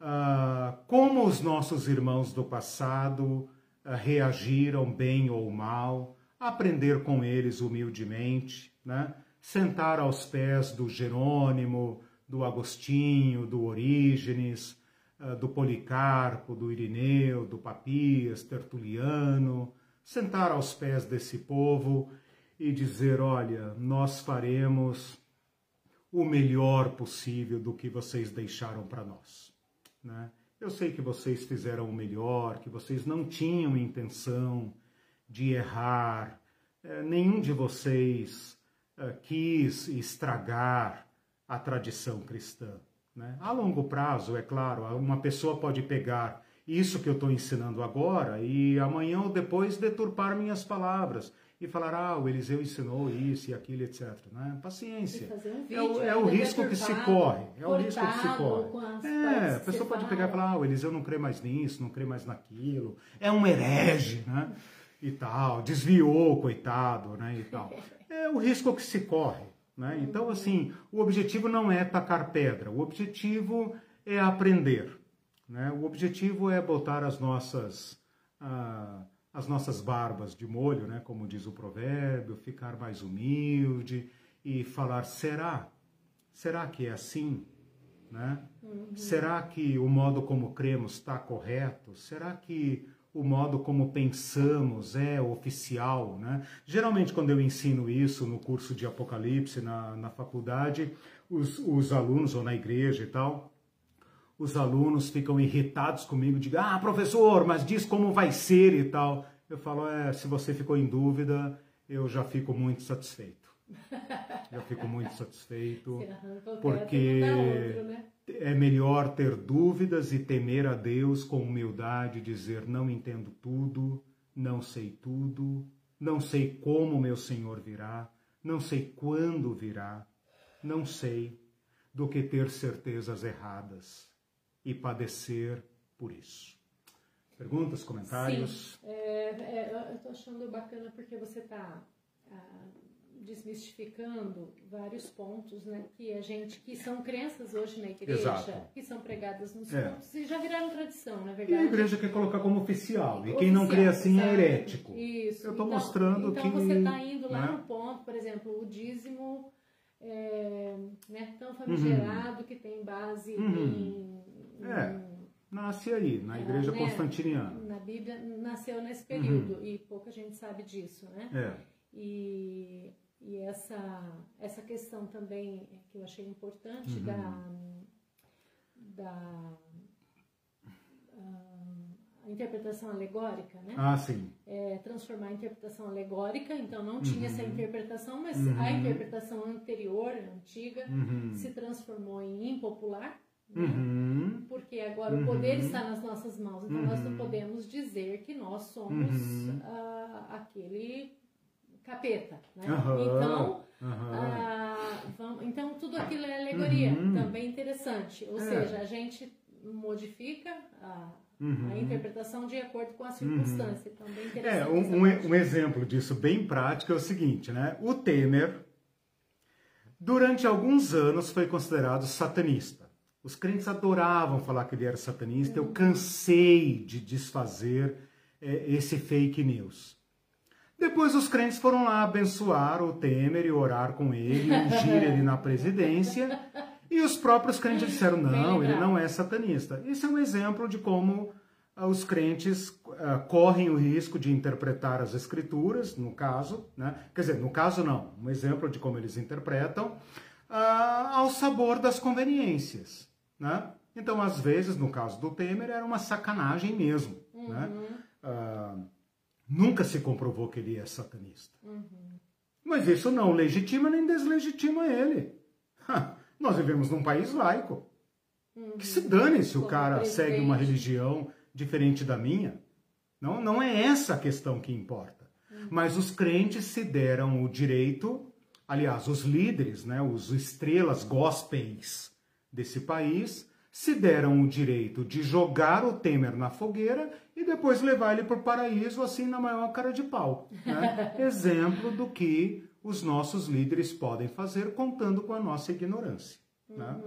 uh, como os nossos irmãos do passado eh, reagiram bem ou mal, aprender com eles humildemente, né? sentar aos pés do Jerônimo, do Agostinho, do Orígenes, uh, do Policarpo, do Irineu, do Papias, Tertuliano, sentar aos pés desse povo e dizer: olha, nós faremos o melhor possível do que vocês deixaram para nós. Né? Eu sei que vocês fizeram o melhor, que vocês não tinham intenção de errar, é, nenhum de vocês é, quis estragar a tradição cristã. Né? A longo prazo, é claro, uma pessoa pode pegar isso que eu estou ensinando agora e amanhã ou depois deturpar minhas palavras e falar, ah, o Eliseu ensinou isso e aquilo, etc. Né? Paciência. Um é o, é o risco que se corre. É o risco que se corre. É, a pessoa pode pegar e falar, ah, o Eliseu não crê mais nisso, não crê mais naquilo. É um herege, né? E tal, desviou, coitado, né? E tal. [LAUGHS] É o risco que se corre. Né? Então, assim, o objetivo não é tacar pedra, o objetivo é aprender. Né? O objetivo é botar as nossas. Ah, as nossas barbas de molho, né, como diz o provérbio, ficar mais humilde e falar: será? Será que é assim? Né? Uhum. Será que o modo como cremos está correto? Será que o modo como pensamos é oficial? Né? Geralmente, quando eu ensino isso no curso de Apocalipse na, na faculdade, os, os alunos ou na igreja e tal, os alunos ficam irritados comigo, digam, ah, professor, mas diz como vai ser e tal. Eu falo, é, se você ficou em dúvida, eu já fico muito satisfeito. [LAUGHS] Eu fico muito satisfeito, porque outro, né? É melhor ter dúvidas e temer a Deus com humildade, dizer não entendo tudo, não sei tudo, não sei como meu Senhor virá, não sei quando virá, não sei, do que ter certezas erradas e padecer por isso. Perguntas, comentários? Sim, é, é, eu estou achando bacana porque você está ah, desmistificando vários pontos, né, que a gente, que são crenças hoje na igreja, Exato. que são pregadas nos é. cultos e já viraram tradição, na verdade. E a igreja quer colocar como oficial, e quem não crê assim é herético. Isso. Eu estou então, mostrando então que... Então você está indo lá né? no ponto, por exemplo, o dízimo é, né, tão famigerado uhum. que tem base uhum. em, é, nasce aí, na igreja né, constantiniana. Na Bíblia nasceu nesse período uhum. e pouca gente sabe disso, né? É. E, e essa, essa questão também que eu achei importante uhum. da, da interpretação alegórica, né? Ah, sim. É, transformar a interpretação alegórica, então não tinha uhum. essa interpretação, mas uhum. a interpretação anterior, antiga, uhum. se transformou em impopular, né? Uhum. porque agora o poder uhum. está nas nossas mãos, então nós não uhum. podemos dizer que nós somos uh, aquele capeta, né? Então, uh, vamos, então tudo aquilo é alegoria, também interessante, ou é. seja, a gente modifica a Uhum. A interpretação de acordo com a circunstância. Uhum. Então, bem interessante. É, um, um, exemplo disso bem prático é o seguinte, né? O Temer, durante alguns anos, foi considerado satanista. Os crentes adoravam falar que ele era satanista. Uhum. Eu cansei de desfazer é, esse fake news. Depois os crentes foram lá abençoar o Temer e orar com ele, [LAUGHS] ungir ele na presidência. E os próprios crentes disseram: não, ele não é satanista. Isso é um exemplo de como uh, os crentes uh, correm o risco de interpretar as escrituras, no caso, né? quer dizer, no caso não, um exemplo de como eles interpretam, uh, ao sabor das conveniências. Né? Então, às vezes, no caso do Temer, era uma sacanagem mesmo. Né? Uhum. Né? Nunca se comprovou que ele é satanista. Uhum. Mas isso não legitima nem deslegitima ele. Nós vivemos num país laico. Uhum. Que se dane se o cara segue uma religião diferente da minha. Não, não é essa a questão que importa. Uhum. Mas os crentes se deram o direito, aliás, os líderes, né, os estrelas gospels desse país, se deram o direito de jogar o Temer na fogueira e depois levar ele para o paraíso assim na maior cara de pau. Né? [LAUGHS] Exemplo do que os nossos líderes podem fazer contando com a nossa ignorância. Né?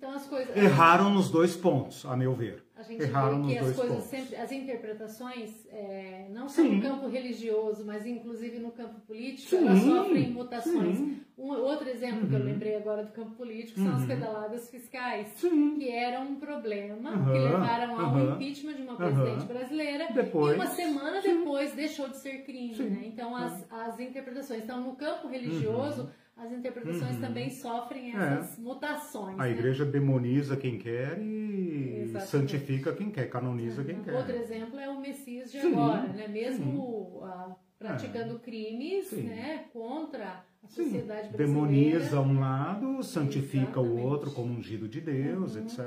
Uhum. Então as coisas. Erraram nos dois pontos, a meu ver. A gente Erraram nos as dois pontos. sempre, as interpretações, é, não só Sim. no campo religioso, mas inclusive no campo político, Sim, elas sofrem mutações. sim. Um outro exemplo que eu lembrei agora do campo político são as pedaladas fiscais, Sim. que eram um problema, Aham, que levaram ao impeachment de uma presidente brasileira Depois, e uma semana depois deixou de ser crime. Né? Então as, as interpretações. Então no campo religioso, as interpretações também sofrem essas mutações. Uhum. É. A né? igreja demoniza quem quer e Exatamente. santifica quem quer, canoniza quem quer. Outro exemplo é o Messias de Sim, agora, né? Mesmo ah, praticando crimes Sim. né? contra a Sim, sociedade brasileira. demoniza um lado, santifica o Exatamente. Uhum. outro como ungido de Deus, etc.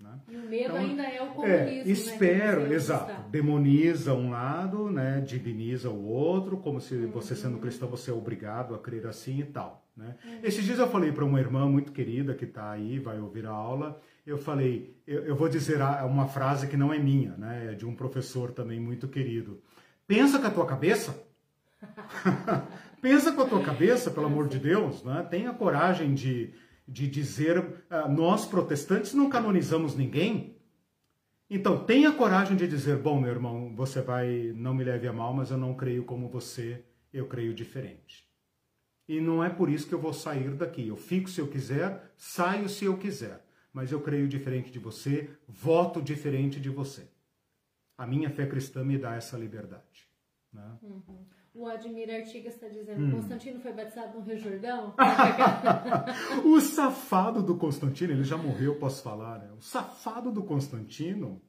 Né? E o medo Então, ainda é o É, comunismo. espero, né? exato. está. Demoniza um lado, né? Diviniza o outro, como se Uhum. você sendo cristão você é obrigado a crer assim e tal, né? Uhum. Esses dias eu falei para uma irmã muito querida que está aí, vai ouvir a aula. Eu falei, eu, eu vou dizer uma frase que não é minha, né? É de um professor também muito querido. Pensa com a tua cabeça. [LAUGHS] Pensa com a tua cabeça, pelo amor de Deus, né? Tenha coragem de, de dizer, ah, nós protestantes não canonizamos ninguém. Então, tenha coragem de dizer, bom, meu irmão, você vai, não me leve a mal, mas eu não creio como você, eu creio diferente. E não é por isso que eu vou sair daqui. Eu fico se eu quiser, saio se eu quiser. Mas eu creio diferente de você, voto diferente de você. A minha fé cristã me dá essa liberdade. Né? O Admir Artigas está dizendo: Hum. Constantino foi batizado no Rio Jordão? O safado do Constantino, ele já morreu, posso falar, né? O safado do Constantino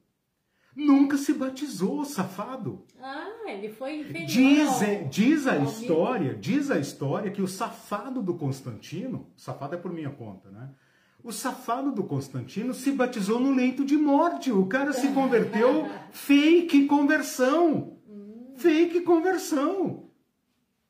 nunca se batizou, safado. ah, ele foi inferior. Diz, ao- diz a história, diz a história que o safado do Constantino, safado é por minha conta, né? O safado do Constantino se batizou no leito de morte. O cara se converteu [LAUGHS] fake conversão. Fake conversão.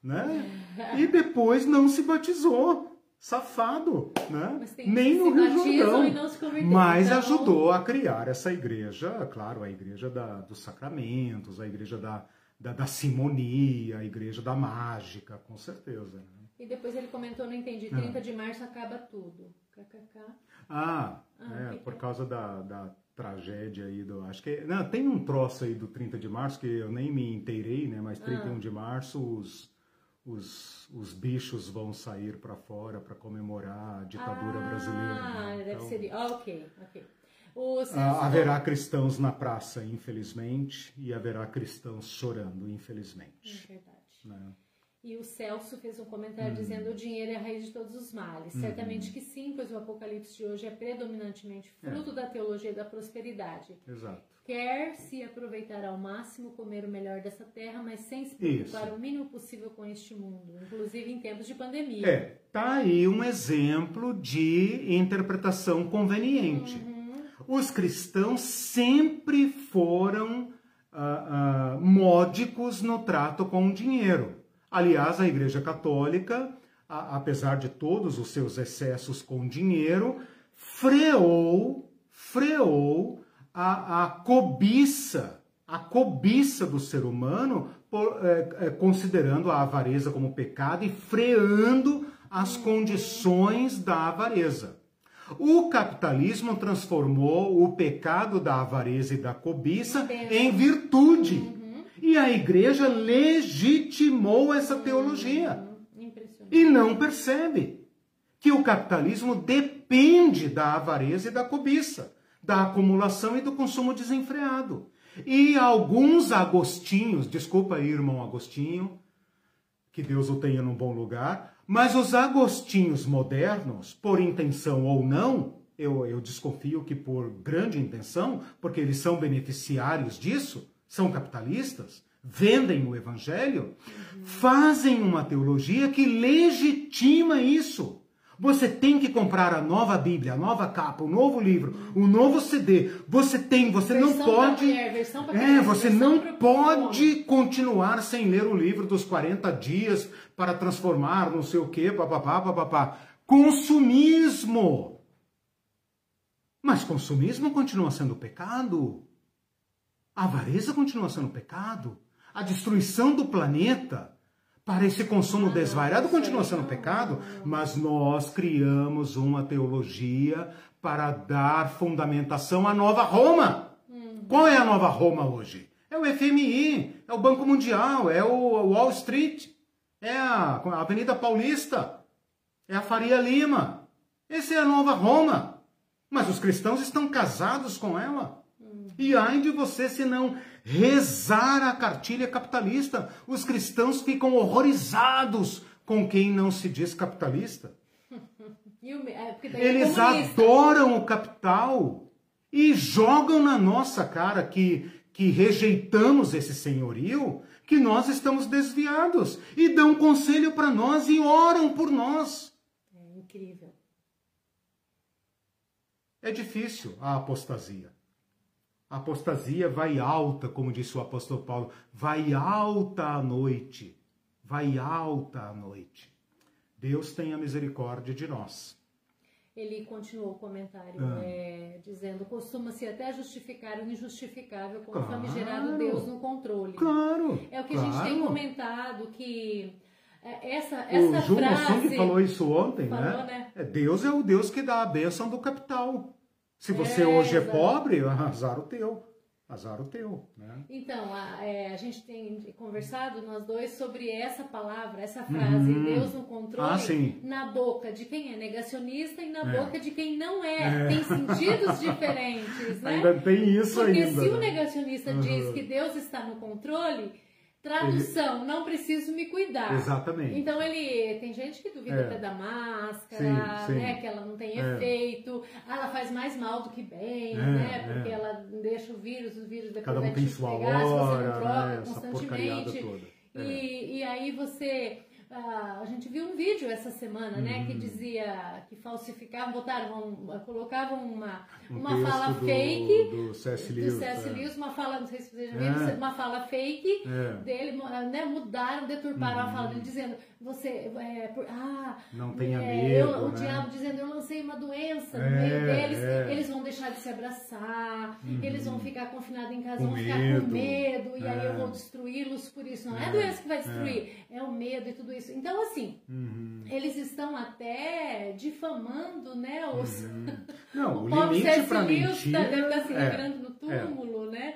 Né? [LAUGHS] E depois não se batizou. Safado, né? Mas tem Nem que no Rio Jordão. e não se converteram, Mas então- ajudou a criar essa igreja, claro, a igreja da- dos sacramentos, a igreja da, da, da simonia, a igreja da mágica, com certeza. né? E depois ele comentou: Não entendi, 30 de março acaba tudo. KKK. Ah, Ah, é, que por causa da, da tragédia aí do. Acho que. Não, tem um troço aí do 30 de março que eu nem me inteirei, né? Mas 31 de março os, os, os bichos vão sair para fora para comemorar a ditadura ah, brasileira. né? deve Então, ser. Ah, ok, ok. Ah, haverá cristãos na praça, infelizmente, e haverá cristãos chorando, É infelizmente. verdade. né? E o Celso fez um comentário Hum. dizendo o dinheiro é a raiz de todos os males. Certamente que sim, pois o Apocalipse de hoje é predominantemente fruto da teologia da prosperidade. Exato. Quer se aproveitar ao máximo, comer o melhor dessa terra, mas sem se preocupar o mínimo possível com este mundo, inclusive em tempos de pandemia. É, tá aí um exemplo de interpretação conveniente. Os cristãos sempre foram ah, ah, módicos no trato com o dinheiro. Aliás, a Igreja Católica, a- apesar de todos os seus excessos com dinheiro, freou, freou a, a cobiça, a cobiça do ser humano, por- eh, eh, considerando a avareza como pecado e freando as condições da avareza. O capitalismo transformou o pecado da avareza e da cobiça em virtude. E a igreja legitimou essa teologia. Hum, Impressionante. E não percebe que o capitalismo depende da avareza e da cobiça, da acumulação e do consumo desenfreado. E alguns agostinhos, desculpa aí, irmão Agostinho, que Deus o tenha num bom lugar, mas os agostinhos modernos, por intenção ou não, eu, eu desconfio que por grande intenção, porque eles são beneficiários disso, são capitalistas, vendem o evangelho, fazem uma teologia que legitima isso. Você tem que comprar a nova Bíblia, a nova capa, o novo livro, o novo CD. Você tem, você não Versão pra pode. mulher, É, você não pode continuar sem ler o livro dos 40 dias para transformar não sei o quê, papapá, papapá. Consumismo. Mas consumismo continua sendo pecado. A avareza continua sendo pecado. A destruição do planeta para esse consumo desvairado continua sendo pecado, mas nós criamos uma teologia para dar fundamentação à nova Roma. Qual é a nova Roma hoje? É o FMI, é o Banco Mundial, é o Wall Street, é a Avenida Paulista, é a Faria Lima. Essa é a nova Roma. Mas os cristãos estão casados com ela. E ai de você se não rezar a cartilha capitalista. Os cristãos ficam horrorizados com quem não se diz capitalista. [LAUGHS] É, é Eles adoram o capital e jogam na nossa cara que, que rejeitamos esse senhorio, que nós estamos desviados e dão conselho para nós e oram por nós. É incrível. É difícil a apostasia. A apostasia vai alta, como disse o apóstolo Paulo, vai alta à noite, vai alta à noite. Deus tenha misericórdia de nós. Ele continuou o comentário ah. é, dizendo: costuma-se até justificar o injustificável com claro, o famigerado Deus no controle. Claro. É o que claro. a gente tem comentado que é, essa, essa o Ju frase. falou isso ontem, falou, né? né? É, Deus é o Deus que dá a bênção do capital. Se você é, hoje é pobre, [LAUGHS] azar o teu. Azar o teu, né? Então, a, é, a gente tem conversado, nós dois, sobre essa palavra, essa frase, uhum. Deus no controle, ah, na boca de quem é negacionista e na é. boca de quem não é. é. Tem sentidos [LAUGHS] diferentes, né? Ainda tem isso Porque ainda. se o né? negacionista uhum. diz que Deus está no controle, Tradução, ele... não preciso me cuidar. Exatamente. Então ele tem gente que duvida é. até da máscara, sim, sim. né? Que ela não tem é. efeito, ah, ela faz mais mal do que bem, é, né? Porque é. ela deixa o vírus, o vírus depois Cada um vai tem te sua pegar, hora, se você não troca né? constantemente. E, é. e aí você a gente viu um vídeo essa semana, né, que hum. dizia que falsificavam, botaram, colocavam uma, um uma fala do, fake do C.S. Lewis, do C.S. É. Lewis, uma fala, não sei se vocês já viram, é. uma fala fake é. dele, né, mudaram, deturparam a fala dele, dizendo você, é, por, ah, não tenha é, medo, eu, o né? diabo dizendo eu lancei uma doença no meio deles, eles vão deixar de se abraçar, uhum. eles vão ficar confinados em casa, com vão medo. ficar com medo, e aí eu vou destruí-los por isso. Não é a doença que vai destruir, é o medo e tudo isso. Então, assim, uhum. eles estão até difamando, né? Os... Uhum. Não, o, [LAUGHS] o limite para mentira... Deve estar se revirando no túmulo, é. né?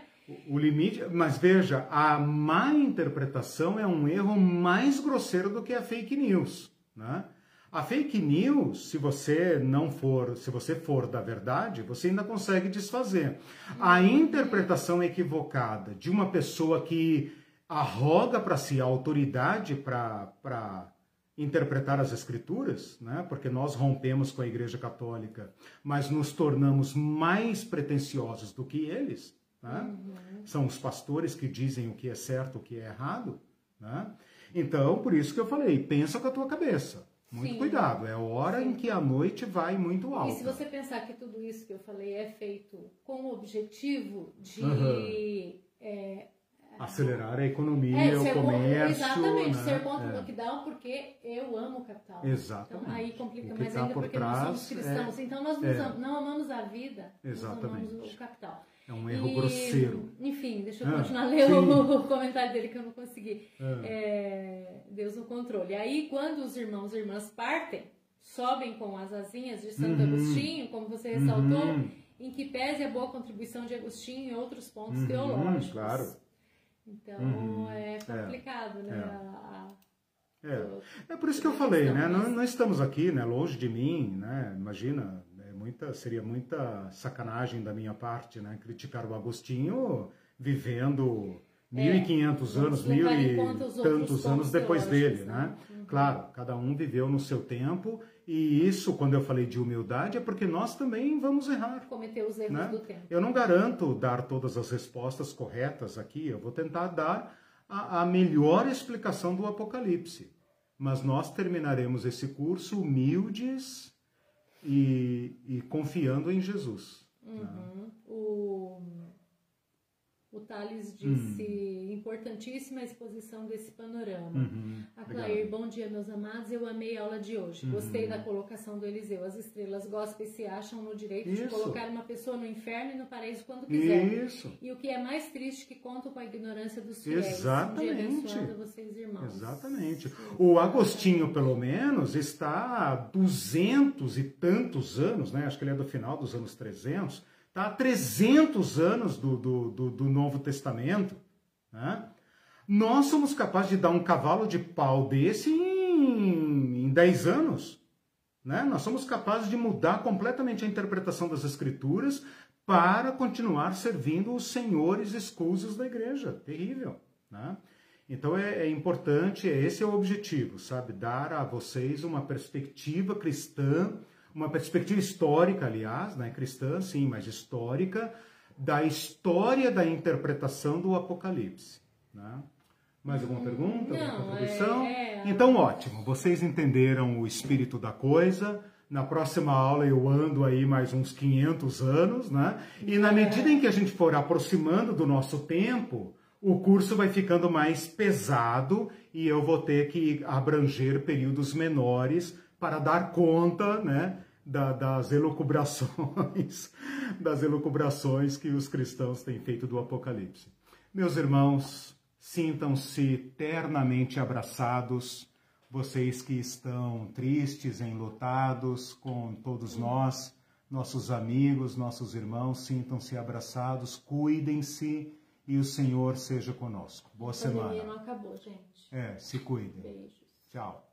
O limite, mas veja, a má interpretação é um erro mais grosseiro do que a fake news, né? A fake news, se você não for, se você for da verdade, você ainda consegue desfazer. A interpretação equivocada de uma pessoa que arroga para si a autoridade para interpretar as escrituras, né? porque nós rompemos com a Igreja Católica, mas nos tornamos mais pretensiosos do que eles. Né? Uhum. São os pastores que dizem o que é certo, o que é errado. Né? Então, por isso que eu falei, pensa com a tua cabeça. Muito Sim. cuidado, é a hora Sim. em que a noite vai muito alta. E se você pensar que tudo isso que eu falei é feito com o objetivo de uhum. é, acelerar a economia, é, o comércio. Exatamente, né? ser contra é. o lockdown porque eu amo o capital. Exatamente. Então aí complica mais tá ainda porque nós somos cristãos. É, então nós é. não amamos a vida, exatamente. nós amamos o capital. É um erro e, grosseiro. Enfim, deixa eu ah, continuar [LAUGHS] a ler o, comentário dele que eu não consegui. Ah. É, Deus no controle. Aí quando os irmãos e irmãs partem, sobem com as asinhas de Santo uhum. Agostinho, como você ressaltou, uhum. em que pese a boa contribuição de Agostinho em outros pontos uhum, teológicos. Claro. Então uhum. é complicado, né? é. né? A, é. é por isso que eu falei, né? Não, não, estamos aqui, né? Longe de mim, né? Imagina, é muita, seria muita sacanagem da minha parte, né? Criticar o Agostinho vivendo 1500 é, anos, mil e tantos anos depois dele, né? né? Uhum. Claro, cada um viveu no seu tempo e isso, quando eu falei de humildade, é porque nós também vamos errar. Cometer os erros né? do tempo. Eu não garanto dar todas as respostas corretas aqui, eu vou tentar dar a, a melhor explicação do Apocalipse. Mas nós terminaremos esse curso humildes e, e confiando em Jesus. Né? Uhum. Né? O... Thales disse, hum. importantíssima a exposição desse panorama. Uhum. A Claire, bom dia, meus amados. Eu amei a aula de hoje. Uhum. Gostei da colocação do Eliseu. As estrelas gospel se acham no direito Isso. de colocar uma pessoa no inferno e no paraíso quando quiser. Isso. E o que é mais triste que contam com a ignorância dos fiéis. Exatamente. Um vocês, irmãos. Exatamente. O Agostinho, pelo menos, está há duzentos e tantos anos, né? Acho que ele é do final dos anos 300 tá? há 300 anos do, do, do, do Novo Testamento. Né? Nós somos capazes de dar um cavalo de pau desse em, em 10 anos. Né? Nós somos capazes de mudar completamente a interpretação das Escrituras para continuar servindo os senhores escusos da igreja. Terrível. Né? Então é, é, importante, esse é o objetivo, sabe? Dar a vocês uma perspectiva cristã uma perspectiva histórica, aliás, né, cristã, sim, mas histórica, da história da interpretação do Apocalipse. Né? Mais alguma pergunta? Não, alguma contribuição? É, é... Então, ótimo. Vocês entenderam o espírito da coisa. Na próxima aula eu ando aí mais uns 500 anos, né? E na é. medida em que a gente for aproximando do nosso tempo, o curso vai ficando mais pesado e eu vou ter que abranger períodos menores para dar conta né, da, das elucubrações, [LAUGHS] das elucubrações que os cristãos têm feito do Apocalipse. Meus irmãos, sintam-se ternamente abraçados, vocês que estão tristes, enlutados com todos nós, nossos amigos, nossos irmãos, sintam-se abraçados, cuidem-se e o Senhor seja conosco. Boa semana. não acabou, gente. É, se cuidem. Beijos. Tchau.